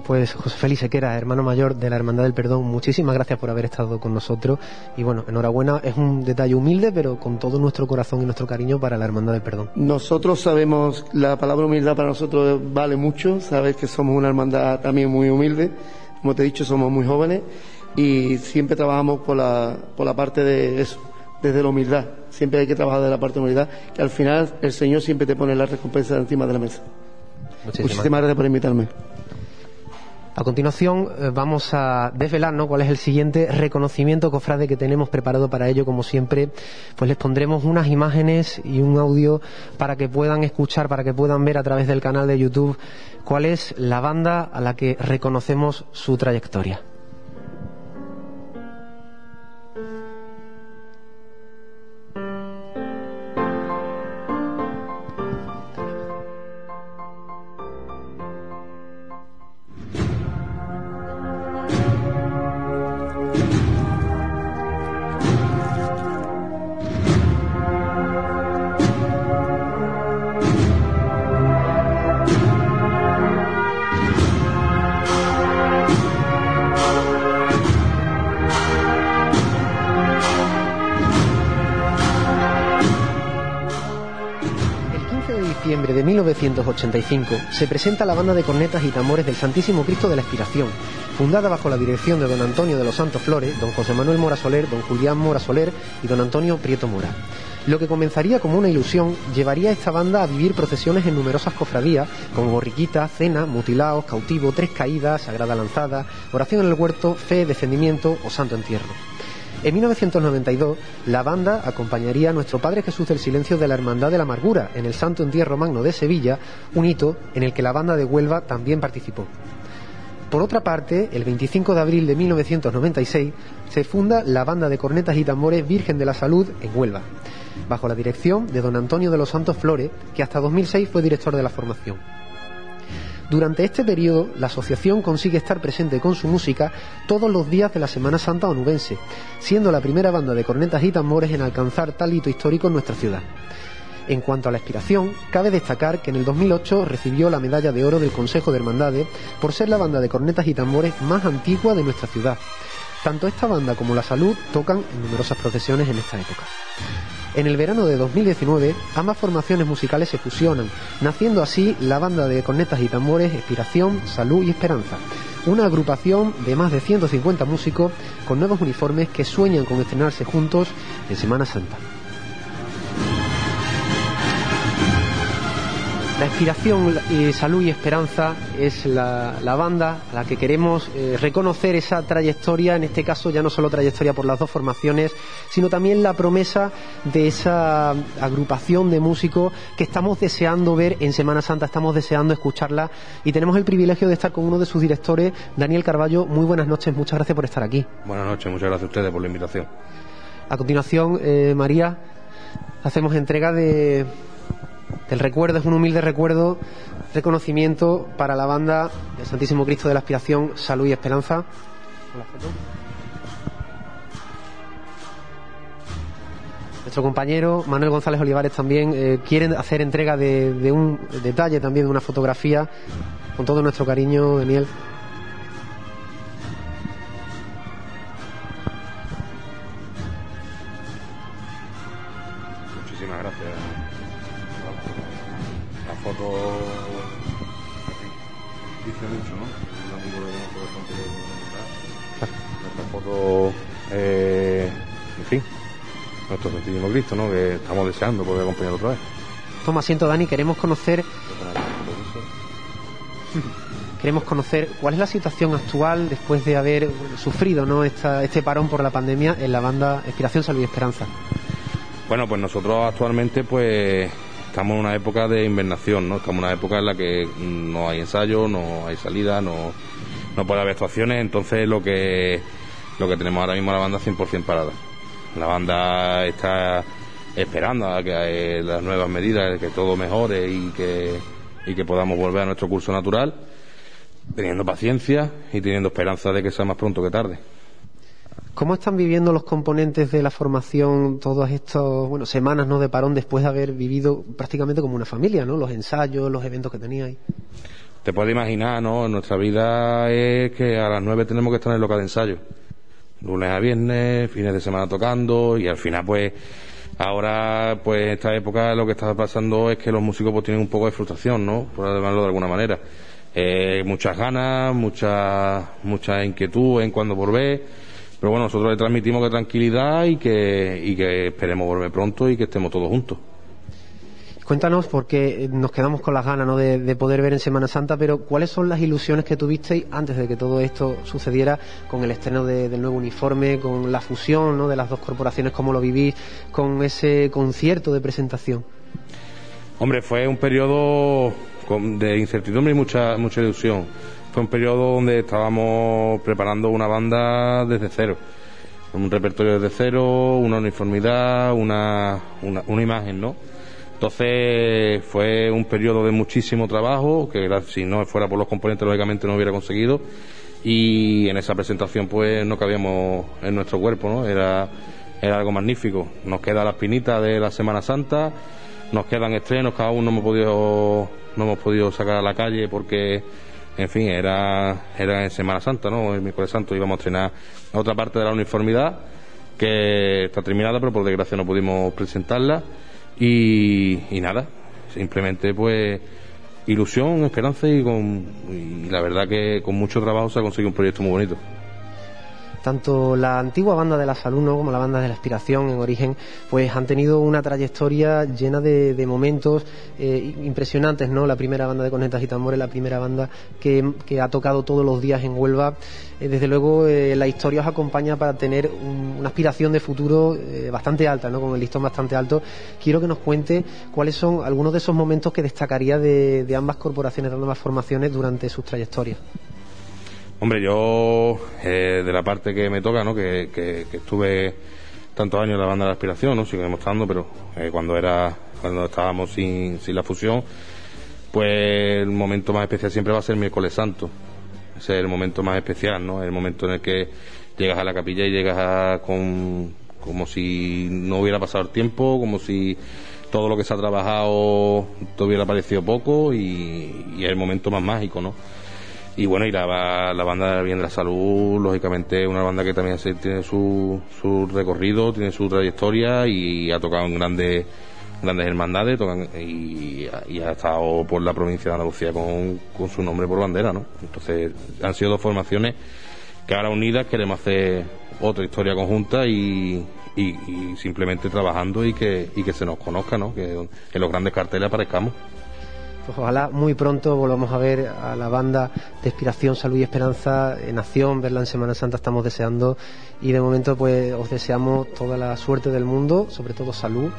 Pues José Félix Sequera, hermano mayor de la Hermandad del Perdón, muchísimas gracias por haber estado con nosotros y bueno, enhorabuena, es un detalle humilde pero con todo nuestro corazón y nuestro cariño para la Hermandad del Perdón. Nosotros sabemos, la palabra humildad para nosotros vale mucho, sabes que somos una hermandad también muy humilde, como te he dicho somos muy jóvenes y siempre trabajamos por la, por la parte de eso, desde la humildad, siempre hay que trabajar de la parte de la humildad, que al final el Señor siempre te pone la recompensa encima de la mesa. Muchísimas gracias por invitarme. A continuación eh, vamos a desvelar cuál es el siguiente reconocimiento cofrade que tenemos preparado para ello. Como siempre, pues les pondremos unas imágenes y un audio para que puedan escuchar, para que puedan ver a través del canal de YouTube cuál es la banda a la que reconocemos su trayectoria. 1985 se presenta la banda de cornetas y tambores del Santísimo Cristo de la Expiración, fundada bajo la dirección de don Antonio de los Santos Flores, don José Manuel Mora Soler, don Julián Mora Soler y don Antonio Prieto Mora. Lo que comenzaría como una ilusión llevaría a esta banda a vivir procesiones en numerosas cofradías, como borriquita, cena, mutilaos, cautivo, tres caídas, sagrada lanzada, oración en el huerto, fe, defendimiento o santo entierro. En 1992, la banda acompañaría a nuestro Padre Jesús del Silencio de la Hermandad de la Amargura en el Santo Entierro Magno de Sevilla, un hito en el que la banda de Huelva también participó. Por otra parte, el 25 de abril de 1996 se funda la banda de cornetas y tambores Virgen de la Salud en Huelva, bajo la dirección de don Antonio de los Santos Flores, que hasta 2006 fue director de la formación. Durante este periodo, la asociación consigue estar presente con su música todos los días de la Semana Santa onubense, siendo la primera banda de cornetas y tambores en alcanzar tal hito histórico en nuestra ciudad. En cuanto a la expiración, cabe destacar que en el 2008 recibió la medalla de oro del Consejo de Hermandades por ser la banda de cornetas y tambores más antigua de nuestra ciudad. Tanto esta banda como la Salud tocan en numerosas procesiones en esta época. En el verano de 2019, ambas formaciones musicales se fusionan, naciendo así la banda de cornetas y tambores Expiración, Salud y Esperanza, una agrupación de más de 150 músicos con nuevos uniformes que sueñan con estrenarse juntos en Semana Santa. La inspiración, eh, salud y esperanza es la, la, banda a la que queremos eh, reconocer esa trayectoria, en este caso ya no solo trayectoria por las dos formaciones, sino también la promesa de esa agrupación de músicos que estamos deseando ver en Semana Santa, estamos deseando escucharla y tenemos el privilegio de estar con uno de sus directores, Daniel Carballo. Muy buenas noches, muchas gracias por estar aquí. Buenas noches, muchas gracias a ustedes por la invitación. A continuación, eh, María, hacemos entrega de del recuerdo, es un humilde recuerdo, reconocimiento para la banda del Santísimo Cristo de la Aspiración, Salud y Esperanza. Nuestro compañero Manuel González Olivares también eh, quiere hacer entrega de, de un detalle también de una fotografía con todo nuestro cariño, Daniel. Eh, en fin, nuestro Santísimo Cristo, ¿no? Que estamos deseando poder acompañar otra vez. Toma asiento, Dani, queremos conocer queremos conocer cuál es la situación actual después de haber sufrido ¿no? Esta, este parón por la pandemia en la banda Inspiración, Salud y Esperanza. Bueno, pues nosotros actualmente pues estamos en una época de invernación, ¿no? Estamos en una época en la que no hay ensayo, no hay salida, no, no puede haber actuaciones, entonces lo que lo que tenemos ahora mismo la banda 100% parada. La banda está esperando a que las nuevas medidas, que todo mejore y que, y que podamos volver a nuestro curso natural, teniendo paciencia y teniendo esperanza de que sea más pronto que tarde. ¿Cómo están viviendo los componentes de la formación todas estas bueno, semanas ¿no? de parón después de haber vivido prácticamente como una familia, ¿no? los ensayos, los eventos que teníais? Te puedes imaginar, ¿no? Nuestra vida es que a las nueve tenemos que estar en el local de ensayo. Lunes a viernes, fines de semana tocando y al final pues ahora pues esta época lo que está pasando es que los músicos pues tienen un poco de frustración, ¿no? Por llamarlo de alguna manera. Eh, muchas ganas, mucha, mucha inquietud en cuando volver pero bueno, nosotros le transmitimos que tranquilidad y que, y que esperemos volver pronto y que estemos todos juntos. Cuéntanos, porque nos quedamos con las ganas de, de, poder ver en Semana Santa, pero ¿cuáles son las ilusiones que tuvisteis antes de que todo esto sucediera con el estreno de, del nuevo uniforme, con la fusión de las dos corporaciones, cómo lo vivís, con ese concierto de presentación? Hombre, fue un periodo de incertidumbre y mucha, mucha ilusión. Fue un periodo donde estábamos preparando una banda desde cero. Un repertorio desde cero, una uniformidad, una imagen, ¿no? Entonces fue un periodo de muchísimo trabajo, que si no fuera por los componentes lógicamente no hubiera conseguido. Y en esa presentación pues no cabíamos en nuestro cuerpo, ¿no? Era, era algo magnífico. Nos queda la espinita de la Semana Santa, nos quedan estrenos, cada uno no hemos podido, no hemos podido sacar a la calle porque en fin, era, era en Semana Santa, ¿no? El miércoles santo íbamos a estrenar otra parte de la uniformidad que está terminada, pero por desgracia no pudimos presentarla. Y, y nada, simplemente pues ilusión, esperanza y, con, y la verdad que con mucho trabajo se ha conseguido un proyecto muy bonito tanto la antigua banda de la salud ¿no? como la banda de la aspiración en origen, pues han tenido una trayectoria llena de, momentos eh, impresionantes, ¿no? La primera banda de cornetas y tambores, la primera banda que, ha tocado todos los días en Huelva. Eh, desde luego, eh, la historia os acompaña para tener un, una aspiración de futuro bastante alta, ¿no? Con el listón bastante alto. Quiero que nos cuente cuáles son algunos de esos momentos que destacaría de, de ambas corporaciones, de ambas formaciones durante sus trayectorias. Hombre, yo, eh, de la parte que me toca, ¿no? Que, que, estuve tantos años en la banda de la aspiración, ¿no? Sigo demostrando, pero eh, cuando era, cuando estábamos sin, sin la fusión, pues el momento más especial siempre va a ser miércoles santo. Ese es el momento más especial, ¿no? El momento en el que llegas a la capilla y llegas a, con, como si no hubiera pasado el tiempo, como si todo lo que se ha trabajado te hubiera parecido poco y, y es el momento más mágico, ¿no? Y bueno y la, la banda Bien de la Salud lógicamente una banda que también tiene su, su recorrido tiene su trayectoria y ha tocado en grandes grandes hermandades tocan, y, y, ha estado por la provincia de Andalucía con, con su nombre por bandera ¿no? entonces han sido dos formaciones que ahora unidas queremos hacer otra historia conjunta y, y, y simplemente trabajando y que, y que se nos conozca, ¿no? que en los grandes carteles aparezcamos. Pues ojalá muy pronto volvamos a ver a la banda de Inspiración, Salud y Esperanza en acción, verla en Semana Santa estamos deseando y de momento pues os deseamos toda la suerte del mundo, sobre todo salud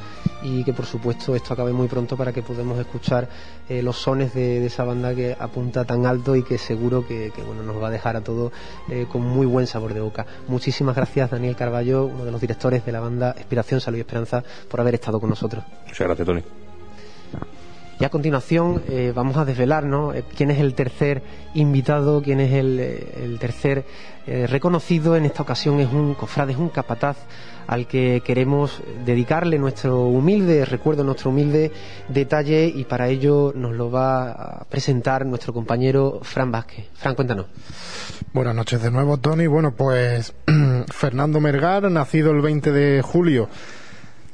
y que por supuesto esto acabe muy pronto para que podamos escuchar eh, los sones de, esa banda que apunta tan alto y que seguro que, que bueno, nos va a dejar a todos eh, con muy buen sabor de boca. Muchísimas gracias Daniel Carballo, uno de los directores de la banda Inspiración, Salud y Esperanza, por haber estado con nosotros. Muchas gracias Tony. Y a continuación eh, vamos a desvelar ¿no? Eh, quién es el tercer invitado, quién es el, eh, tercer reconocido. En esta ocasión es un cofrade, es un capataz al que queremos dedicarle nuestro humilde recuerdo, nuestro humilde detalle y para ello nos lo va a presentar nuestro compañero Fran Vázquez. Fran, cuéntanos. Buenas noches de nuevo, Tony. Bueno, pues Fernando Mergar, nacido el 20 de julio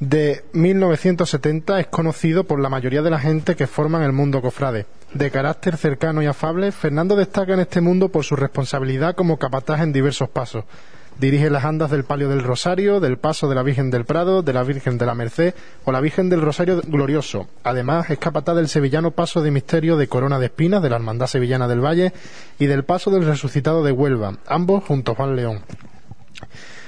de 1970 es conocido por la mayoría de la gente que forman el mundo cofrade. De carácter cercano y afable, Fernando destaca en este mundo por su responsabilidad como capataz en diversos pasos. Dirige las andas del Palio del Rosario, del Paso de la Virgen del Prado, de la Virgen de la Merced o la Virgen del Rosario Glorioso. Además, es capataz del sevillano Paso de Misterio de Corona de Espinas, de la Hermandad Sevillana del Valle y del Paso del Resucitado de Huelva, ambos junto a Juan León.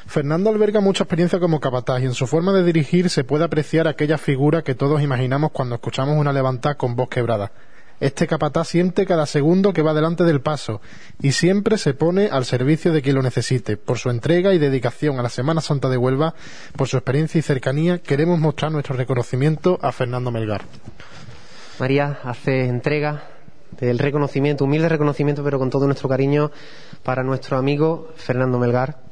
Fernando alberga mucha experiencia como capataz y en su forma de dirigir se puede apreciar aquella figura que todos imaginamos cuando escuchamos una levantada con voz quebrada. Este capataz siente cada segundo que va delante del paso y siempre se pone al servicio de quien lo necesite. Por su entrega y dedicación a la Semana Santa de Huelva, por su experiencia y cercanía, queremos mostrar nuestro reconocimiento a Fernando Melgar. María hace entrega del reconocimiento, humilde reconocimiento, pero con todo nuestro cariño para nuestro amigo Fernando Melgar.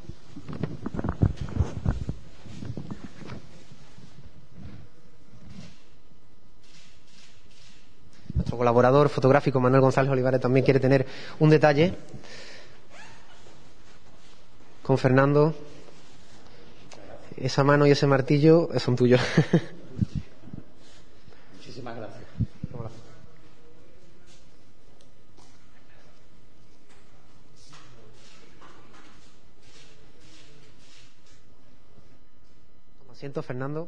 Nuestro colaborador fotográfico Manuel González Olivares también quiere tener un detalle con Fernando. Esa mano y ese martillo son tuyos. Muchísimas gracias. Toma asiento, Fernando.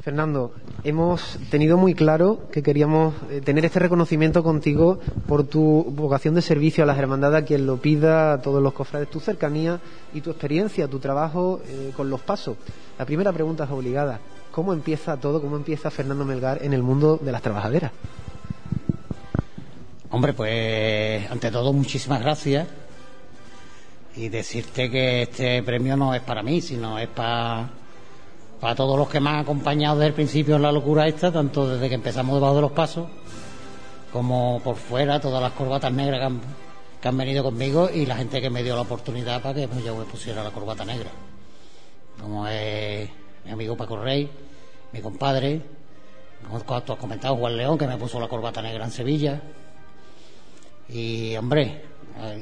Fernando, hemos tenido muy claro que queríamos eh, tener este reconocimiento contigo por tu vocación de servicio a las hermandades, a quien lo pida, a todos los cofrades, tu cercanía y tu experiencia, tu trabajo eh, con los pasos. La primera pregunta es obligada. ¿Cómo empieza todo, cómo empieza Fernando Melgar en el mundo de las trabajaderas? Hombre, pues ante todo muchísimas gracias y decirte que este premio no es para mí, sino es para para todos los que me han acompañado desde el principio en la locura esta, tanto desde que empezamos debajo de los pasos, como por fuera, todas las corbatas negras que han, venido conmigo y la gente que me dio la oportunidad para que yo me pusiera la corbata negra. Como es mi amigo Paco Rey, mi compadre, como tú has comentado, Juan León, que me puso la corbata negra en Sevilla. Y, hombre,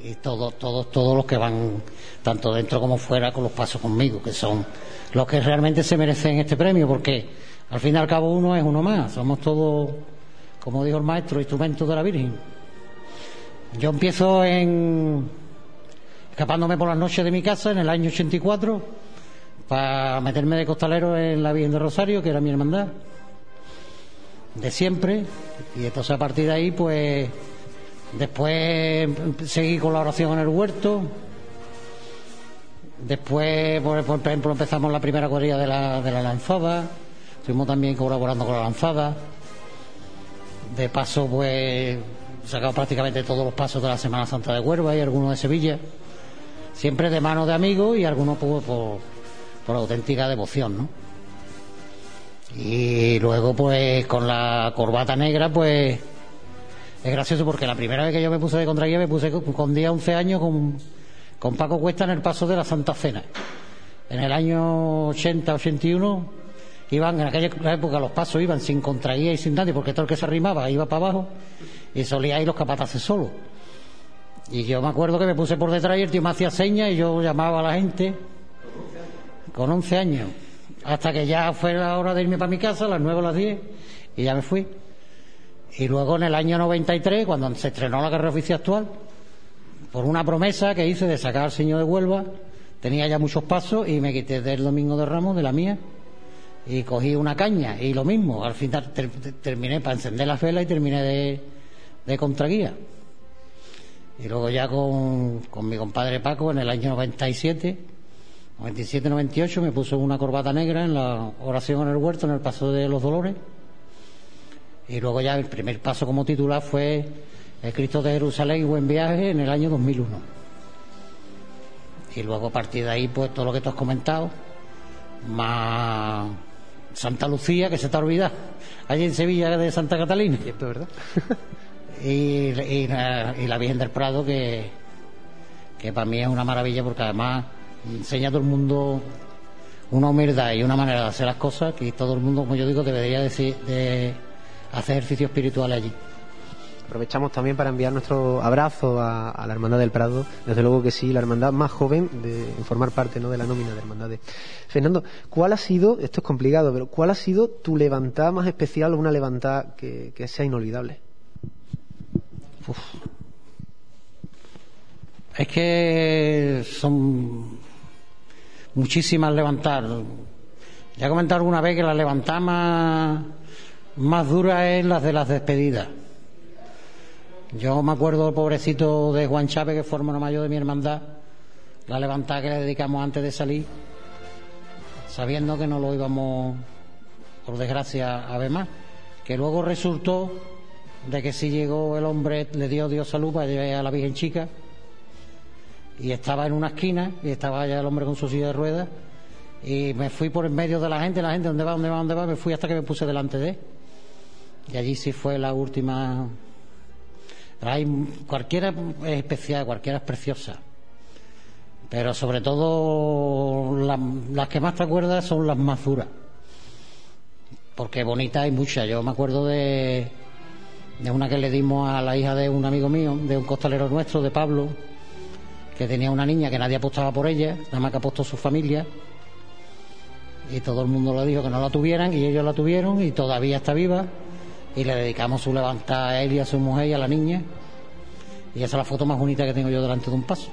y todos, todos, todos los que van, tanto dentro como fuera, con los pasos conmigo, que son los que realmente se merecen este premio, porque al fin y al cabo uno es uno más, somos todos, como dijo el maestro, instrumentos de la Virgen. Yo empiezo en escapándome por las noches de mi casa en el año 84 para meterme de costalero en la Virgen de Rosario, que era mi hermandad, de siempre, y entonces a partir de ahí, pues después seguí con la oración en el huerto, Después, por, ejemplo, empezamos la primera cuadrilla de la, de la lanzada. Estuvimos también colaborando con la lanzada. De paso, pues sacado prácticamente todos los pasos de la Semana Santa de Huelva y algunos de Sevilla. Siempre de mano de amigos y algunos pues, por, por auténtica devoción, ¿no? Y luego, pues con la corbata negra, pues es gracioso porque la primera vez que yo me puse de contraguía me puse con, día 11 años con, con Paco Cuesta en el paso de la Santa Cena. En el año 80, 81, iban, en aquella época los pasos iban sin contraguía y sin nadie, porque todo el que se arrimaba iba para abajo y solía ir los capataces solos. Y yo me acuerdo que me puse por detrás y el tío me hacía señas y yo llamaba a la gente con 11 años, hasta que ya fue la hora de irme para mi casa, a las 9 o las 10, y ya me fui. Y luego en el año 93, cuando se estrenó la oficial actual, por una promesa que hice de sacar al señor de Huelva, tenía ya muchos pasos y me quité del domingo de Ramos, de la mía, y cogí una caña y lo mismo. Al final ter- ter- terminé para encender la vela y terminé de, de contraguía. Y luego ya con, con mi compadre Paco en el año 97, 97-98 me puso una corbata negra en la oración en el huerto, en el paso de los dolores. Y luego ya el primer paso como titular fue el Cristo de Jerusalén y buen viaje en el año 2001. Y luego a partir de ahí, pues todo lo que tú has comentado, más Santa Lucía, que se te ha olvidado, allí en Sevilla de Santa Catalina. Cierto, ¿verdad? y, y la, y la Virgen del Prado, que, que para mí es una maravilla porque además enseña a todo el mundo una humildad y una manera de hacer las cosas que todo el mundo, como yo digo, debería decir, de hacer ejercicio espiritual allí. Aprovechamos también para enviar nuestro abrazo a, a la Hermandad del Prado. Desde luego que sí, la hermandad más joven de formar parte ¿no? de la nómina de hermandades. Fernando, ¿cuál ha sido, esto es complicado, pero cuál ha sido tu levantada más especial o una levantada que, que sea inolvidable? Es que son muchísimas levantar. Ya he comentado alguna vez que la levantada más, más dura es las de las despedidas. Yo me acuerdo del pobrecito de Juan Chávez, que fue hermano mayor de mi hermandad, la levantada que le dedicamos antes de salir, sabiendo que no lo íbamos, por desgracia, a ver más. Que luego resultó de que sí llegó el hombre, le dio Dios salud para llevar a la Virgen Chica, y estaba en una esquina, y estaba ya el hombre con su silla de ruedas, y me fui por en medio de la gente, la gente, ¿dónde va, dónde va, dónde va? Me fui hasta que me puse delante de él. Y allí sí fue la última. Hay, cualquiera es especial, cualquiera es preciosa. Pero sobre todo la- las que más te acuerdas son las más duras. Porque bonitas hay muchas. Yo me acuerdo de, de una que le dimos a la hija de un amigo mío, de un costalero nuestro, de Pablo, que tenía una niña que nadie apostaba por ella, nada más que apostó su familia. Y todo el mundo le dijo que no la tuvieran y ellos la tuvieron y todavía está viva. Y le dedicamos su levantada a él y a su mujer y a la niña. Y esa es la foto más bonita que tengo yo delante de un paso.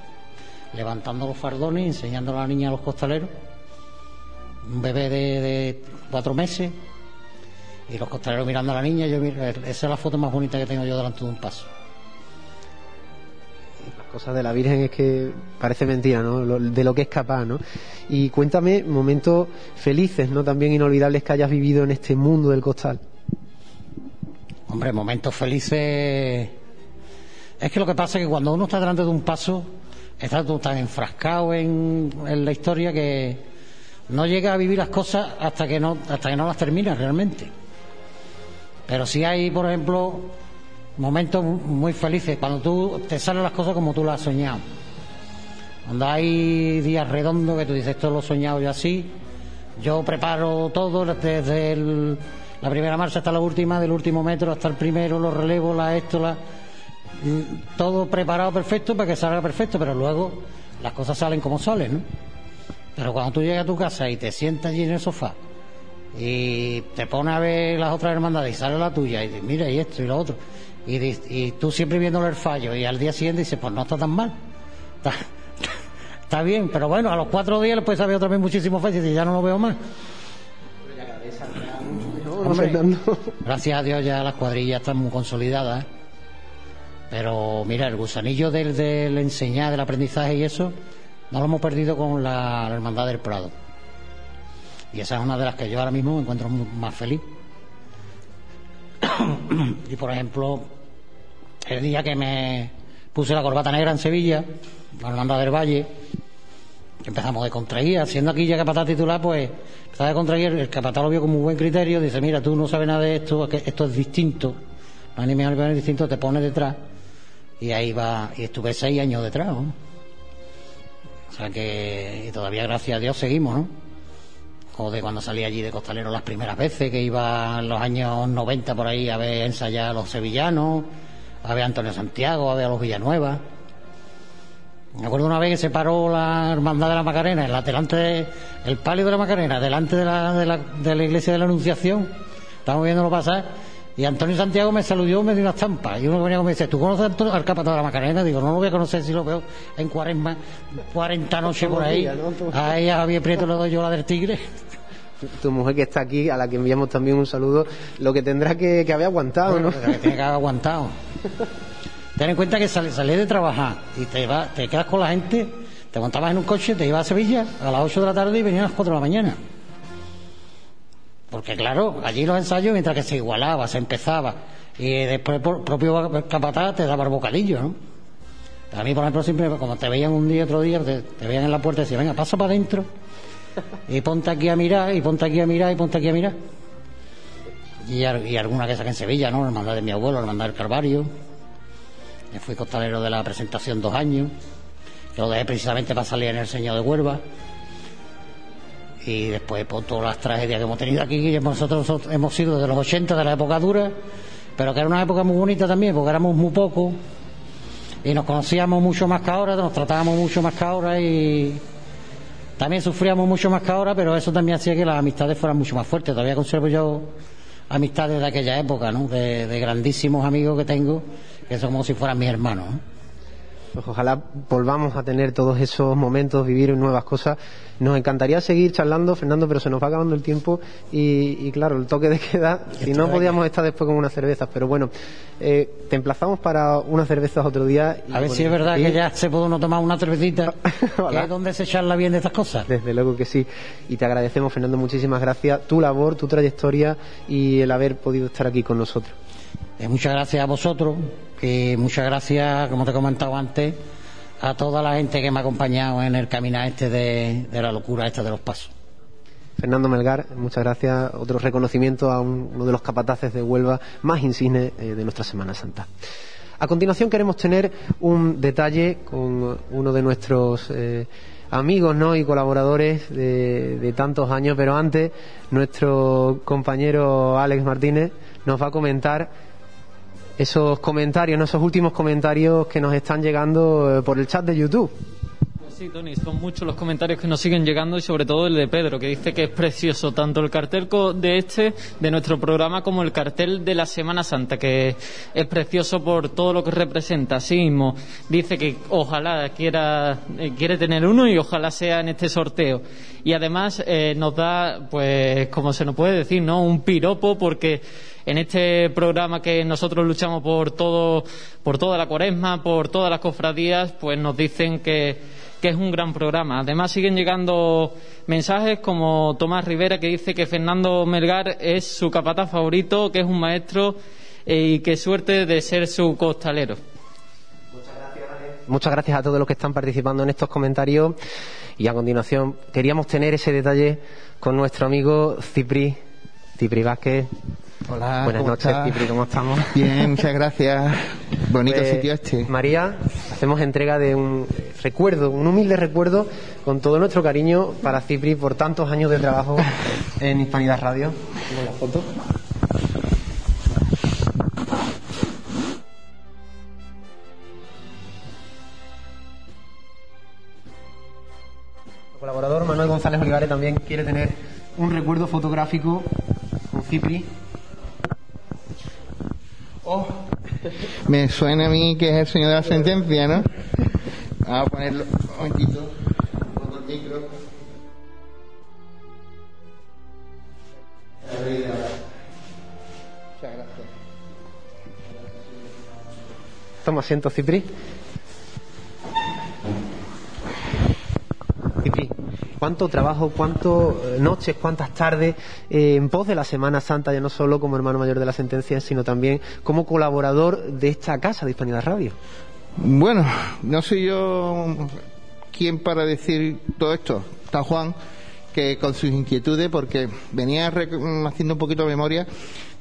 Levantando los fardones enseñando a la niña a los costaleros. Un bebé de, cuatro meses. Y los costaleros mirando a la niña. Yo, mir- esa es la foto más bonita que tengo yo delante de un paso. Las cosas de la Virgen es que parece mentira, ¿no? De lo que es capaz, ¿no? Y cuéntame momentos felices, ¿no? También inolvidables que hayas vivido en este mundo del costal. Hombre, momentos felices. Es que lo que pasa es que cuando uno está delante de un paso, está tan enfrascado en, la historia que no llega a vivir las cosas hasta que no, hasta que no las termina realmente. Pero sí hay, por ejemplo, momentos muy felices, cuando tú te salen las cosas como tú las has soñado. Cuando hay días redondos que tú dices, esto lo he soñado yo así, yo preparo todo desde el- la primera marcha hasta la última, del último metro hasta el primero, los relevos, la esto, la, mm, todo preparado perfecto para que salga perfecto, pero luego las cosas salen como salen, ¿no? Pero cuando tú llegas a tu casa y te sientas allí en el sofá y te pones a ver las otras hermandades y sale la tuya y dices, mira, y esto y lo otro, y, y tú siempre viéndole el fallo y al día siguiente dices, pues no está tan mal. Está, bien, pero bueno, a los cuatro días le puedes saber otra vez muchísimo fallo y ya no lo veo más. Hombre, gracias a Dios ya las cuadrillas están muy consolidadas. ¿eh? Pero mira, el gusanillo del, del enseñar, del aprendizaje y eso, no lo hemos perdido con la, la Hermandad del Prado. Y esa es una de las que yo ahora mismo me encuentro más feliz. y por ejemplo, el día que me puse la corbata negra en Sevilla, la Hermandad del Valle, empezamos de contraguía, siendo aquí ya capataz titular, pues empezaba de contraguía, el capataz lo vio con muy buen criterio, dice, mira, tú no sabes nada de esto, esto es distinto, no hay ni mejor ni distinto, te pones detrás, y ahí va, y estuve seis años detrás. O sea que, y todavía gracias a Dios seguimos, ¿no? O de cuando salí allí de costalero las primeras veces, que iba en los años 90 por ahí a ver ensayar a los sevillanos, a ver a Antonio Santiago, a ver a los Villanueva. Me acuerdo una vez que se paró la hermandad de la Macarena, en la, delante de, el palio de la Macarena, delante de la, de la, de la iglesia de la Anunciación, estábamos viéndolo pasar, y Antonio Santiago me saludó, me dio una estampa, y uno que venía conmigo me dice, ¿tú conoces a Antonio- al capataz de la Macarena? Digo, no lo voy a conocer si lo veo en cuaresma, 40 noches por ahí, ahí a Javier Prieto le doy yo la del tigre. Tu mujer que está aquí, a la que enviamos también un saludo, lo que tendrá que, que haber aguantado, ¿no? que tiene que haber aguantado. Ten en cuenta que sal- salí de trabajar y te, te quedas con la gente, te montabas en un coche, te ibas a Sevilla a las 8 de la tarde y venías a las 4 de la mañana. Porque claro, allí los ensayos, mientras que se igualaba, se empezaba, y después el propio capataz te daba el bocadillo, ¿no? A mí, por ejemplo, siempre, como te veían un día, otro día, te, te veían en la puerta y decían, venga, pasa para adentro, y ponte aquí a mirar, y ponte aquí a mirar, y ponte aquí a mirar. Y, y alguna que saqué en Sevilla, ¿no? La hermandad de mi abuelo, la hermandad del Calvario. Me fui costalero de la presentación dos años, que lo dejé precisamente para salir en el Señor de Huelva. Y después por todas las tragedias que hemos tenido aquí, nosotros so- hemos sido desde los 80, de la época dura, pero que era una época muy bonita también, porque éramos muy pocos y nos conocíamos mucho más que ahora, nos tratábamos mucho más que ahora y también sufríamos mucho más que ahora, pero eso también hacía que las amistades fueran mucho más fuertes. Todavía conservo yo amistades de aquella época, ¿no? De grandísimos amigos que tengo, que son como si fueran mis hermanos. ¿no? Pues ojalá volvamos a tener todos esos momentos, vivir nuevas cosas. Nos encantaría seguir charlando, Fernando, pero se nos va acabando el tiempo y, y claro, el toque de queda, si no podíamos estar después con unas cervezas, pero bueno, eh, te emplazamos para unas cervezas otro día. y A ver bueno, si es verdad que ya se puede uno tomar una cervecita, que es donde se charla bien de estas cosas. Desde luego que sí. Y te agradecemos, Fernando, muchísimas gracias. Tu labor, tu trayectoria y el haber podido estar aquí con nosotros. Eh, muchas gracias a vosotros y muchas gracias, como te he comentado antes, a toda la gente que me ha acompañado en el caminar este de, de la locura esta de los pasos. Fernando Melgar, muchas gracias. Otro reconocimiento a un- uno de los capataces de Huelva más insignes eh, de nuestra Semana Santa. A continuación queremos tener un detalle con uno de nuestros eh, amigos ¿no? y colaboradores de, de tantos años, pero antes nuestro compañero Alex Martínez nos va a comentar esos comentarios, ¿no? esos últimos comentarios que nos están llegando eh, por el chat de YouTube. Sí, Tony, son muchos los comentarios que nos siguen llegando y sobre todo el de Pedro, que dice que es precioso tanto el cartel de este, de nuestro programa, como el cartel de la Semana Santa, que es precioso por todo lo que representa. Así mismo, dice que ojalá quiera, eh, quiere tener uno y ojalá sea en este sorteo. Y además eh, nos da, pues, como se nos puede decir, ¿no? Un piropo porque en este programa que nosotros luchamos por todo, por toda la cuaresma, por todas las cofradías, pues nos dicen que, que es un gran programa. Además siguen llegando mensajes como Tomás Rivera que dice que Fernando Melgar es su capataz favorito, que es un maestro eh, y que suerte de ser su costalero. Muchas gracias a todos los que están participando en estos comentarios. Y a continuación, queríamos tener ese detalle con nuestro amigo Cipri, Cipri Vázquez. Hola, Buenas ¿cómo noches? Cipri, ¿cómo estamos? Bien, muchas gracias. Bonito Pues, sitio este. María, hacemos entrega de un recuerdo, un humilde recuerdo, con todo nuestro cariño para Cipri por tantos años de trabajo en Hispanidad Radio. Tengo la foto. Colaborador Manuel González Olivares también quiere tener un recuerdo fotográfico con Cipri. Oh, me suena a mí que es el señor de la sentencia, ¿no? Vamos a ponerlo un momentito. Micro. Muchas gracias. Toma asiento, Cipri. Cuánto trabajo, cuántas noches, cuántas tardes eh, en pos de la Semana Santa, ya no solo como hermano mayor de la sentencia, sino también como colaborador de esta casa de Hispanidad Radio. Bueno, no soy yo quien para decir todo esto. Está Juan, que con sus inquietudes, porque venía haciendo un poquito de memoria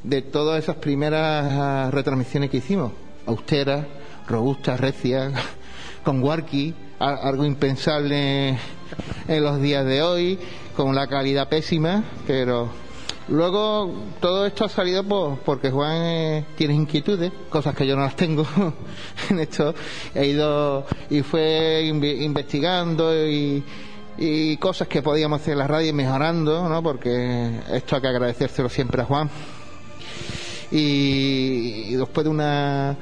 de todas esas primeras ah, retransmisiones que hicimos. Austeras, robustas, recias, con Warki, algo impensable en los días de hoy, con la calidad pésima, pero luego todo esto ha salido porque Juan eh, tiene inquietudes, cosas que yo no las tengo en esto. He ido y fue investigando y, cosas que podíamos hacer en la radio mejorando, ¿no? porque esto hay que agradecérselo siempre a Juan. y después de una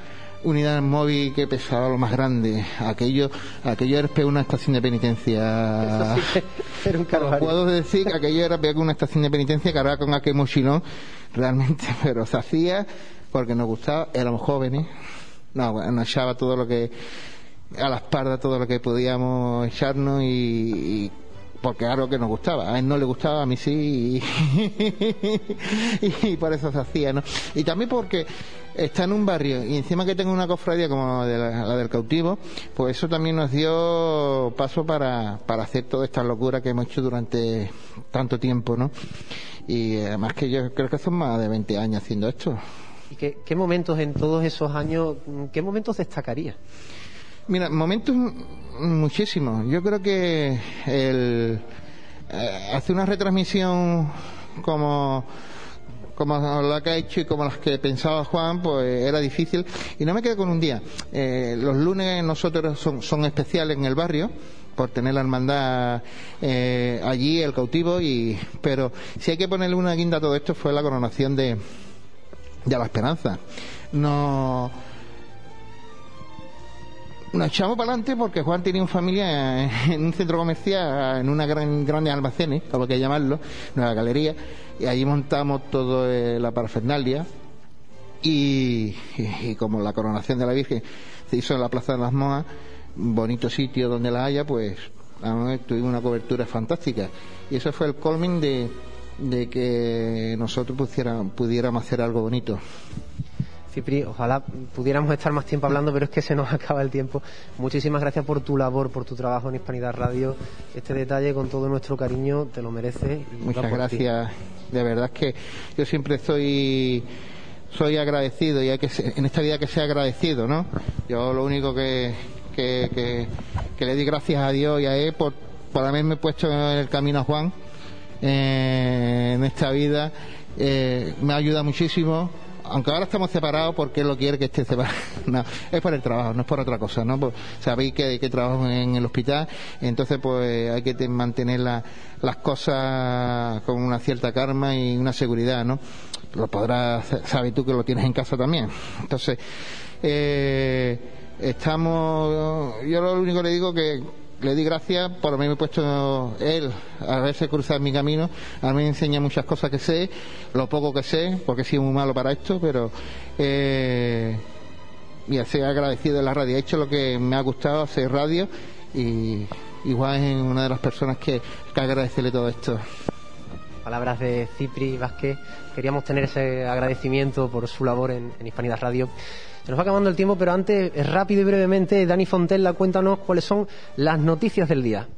unidad móvil que pesaba lo más grande. Aquello, aquello era una estación de penitencia. era un Puedo decir que aquello era peor que una estación de penitencia cargada con aquel mochilón, realmente, pero se hacía porque nos gustaba, éramos jóvenes. No, bueno, nos echaba todo lo que, a la espalda todo lo que podíamos echarnos y porque algo que nos gustaba. A él no le gustaba, a mí sí, y, por eso se hacía, ¿no? Y también porque está en un barrio y encima que tengo una cofradía como la, del cautivo, pues eso también nos dio paso para, para hacer toda esta locura que hemos hecho durante tanto tiempo, ¿no? Y además que yo creo que son más de 20 años haciendo esto. ¿Y qué, qué momentos en todos esos años, qué momentos destacaría? Mira, momentos muchísimos. Yo creo que el eh, hacer una retransmisión como como la que ha hecho y como las que pensaba Juan, pues era difícil. Y no me quedo con un día. Eh, los lunes nosotros son, son, especiales en el barrio por tener la hermandad eh, allí, el cautivo, y pero si hay que ponerle una guinda a todo esto fue la coronación de, de la esperanza. No nos echamos para adelante porque Juan tenía una familia en un centro comercial, en una gran grandes almacenes, como que llamarlo, nueva galería, y allí montamos todo eh, la parafernalia y, como la coronación de la Virgen se hizo en la Plaza de las Moas, bonito sitio donde la haya, pues tuvimos una cobertura fantástica. Y eso fue el colming de, de que nosotros pudiéramos hacer algo bonito. Cipri, ojalá pudiéramos estar más tiempo hablando, pero es que se nos acaba el tiempo. Muchísimas gracias por tu labor, por tu trabajo en Hispanidad Radio. Este detalle, con todo nuestro cariño, te lo mereces. Muchas gracias. De verdad es que yo siempre soy soy agradecido y hay que en esta vida que sea agradecido, ¿no? Yo lo único que, que, le di gracias a Dios y a él por, por haberme puesto en el camino a Juan eh, en esta vida. Eh, me ayuda muchísimo aunque ahora estamos separados porque él lo quiere que esté separado. No, es por el trabajo, no es por otra cosa, ¿no? Pues, sabéis que, que trabajo en el hospital, entonces pues hay que mantener las cosas con una cierta karma y una seguridad, ¿no? Lo podrás, sabes tú que lo tienes en casa también. Entonces, eh, estamos, yo lo único que le digo que le di gracias por haberme puesto él a haberse cruzado mi camino. A mí me enseña muchas cosas que sé, lo poco que sé, porque he sido muy malo para esto, pero eh, mira, he agradecido de la radio. He hecho lo que me ha gustado hacer radio y igual es una de las personas que, que agradecerle todo esto. Palabras de Cipri Vázquez. Queríamos tener ese agradecimiento por su labor en, en Hispanidad Radio. Se nos va acabando el tiempo, pero antes, rápido y brevemente, Dani Fontella, cuéntanos cuáles son las noticias del día.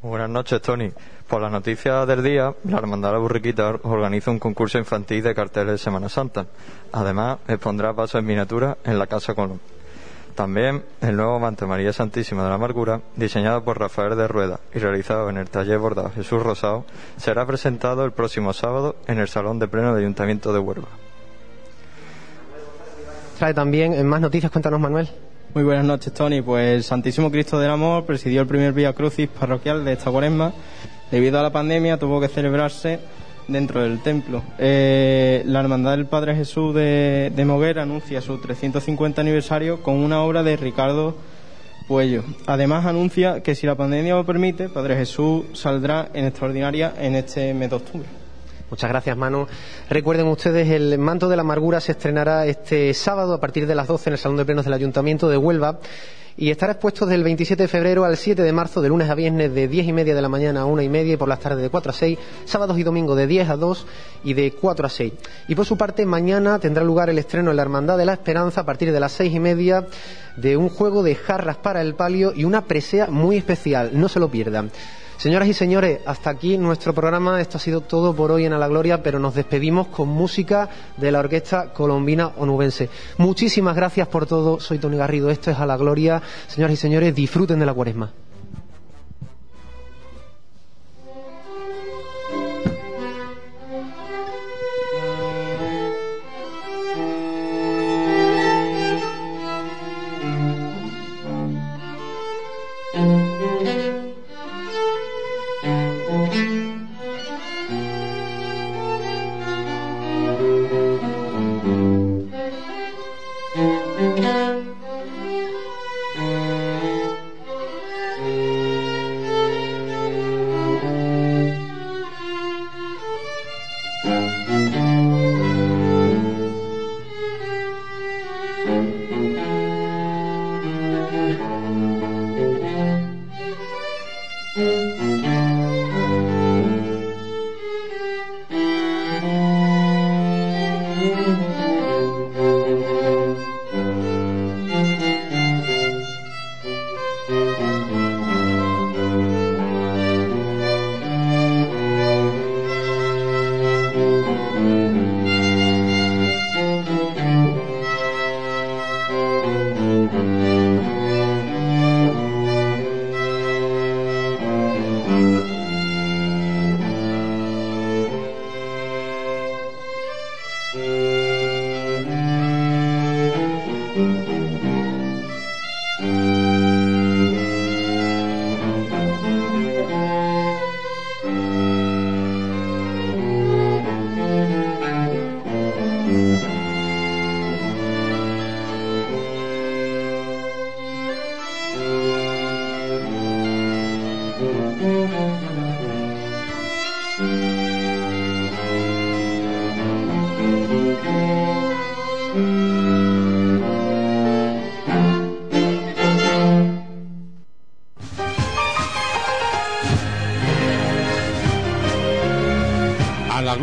Buenas noches, Tony. Por las noticias del día, la Hermandad de la Burriquita organiza un concurso infantil de carteles de Semana Santa. Además, expondrá pasos en miniatura en la Casa Colón. También el nuevo Mante María Santísima de la Amargura, diseñado por Rafael de Rueda y realizado en el taller bordado Jesús Rosado, será presentado el próximo sábado en el Salón de Pleno del Ayuntamiento de Huelva trae también más noticias. Cuéntanos, Manuel. Muy buenas noches, Tony. Pues el Santísimo Cristo del Amor presidió el primer Vía Crucis parroquial de esta cuaresma. Debido a la pandemia tuvo que celebrarse dentro del templo. Eh, la Hermandad del Padre Jesús de, de, Moguera anuncia su 350 aniversario con una obra de Ricardo Puello. Además anuncia que si la pandemia lo permite, Padre Jesús saldrá en extraordinaria en este mes de octubre. Muchas gracias, Manu. Recuerden ustedes, el Manto de la Amargura se estrenará este sábado a partir de las 12 en el Salón de Plenos del Ayuntamiento de Huelva y estará expuesto del 27 de febrero al 7 de marzo, de lunes a viernes de 10 y media de la mañana a 1 y media y por las tardes de 4 a 6, sábados y domingos de 10 a 2 y de 4 a 6. Y por su parte, mañana tendrá lugar el estreno en la Hermandad de la Esperanza a partir de las 6 y media de un juego de jarras para el palio y una presea muy especial. No se lo pierdan. Señoras y señores, hasta aquí nuestro programa. Esto ha sido todo por hoy en A la Gloria, pero nos despedimos con música de la Orquesta Colombina Onubense. Muchísimas gracias por todo. Soy Tony Garrido. Esto es A la Gloria. Señoras y señores, disfruten de la cuaresma.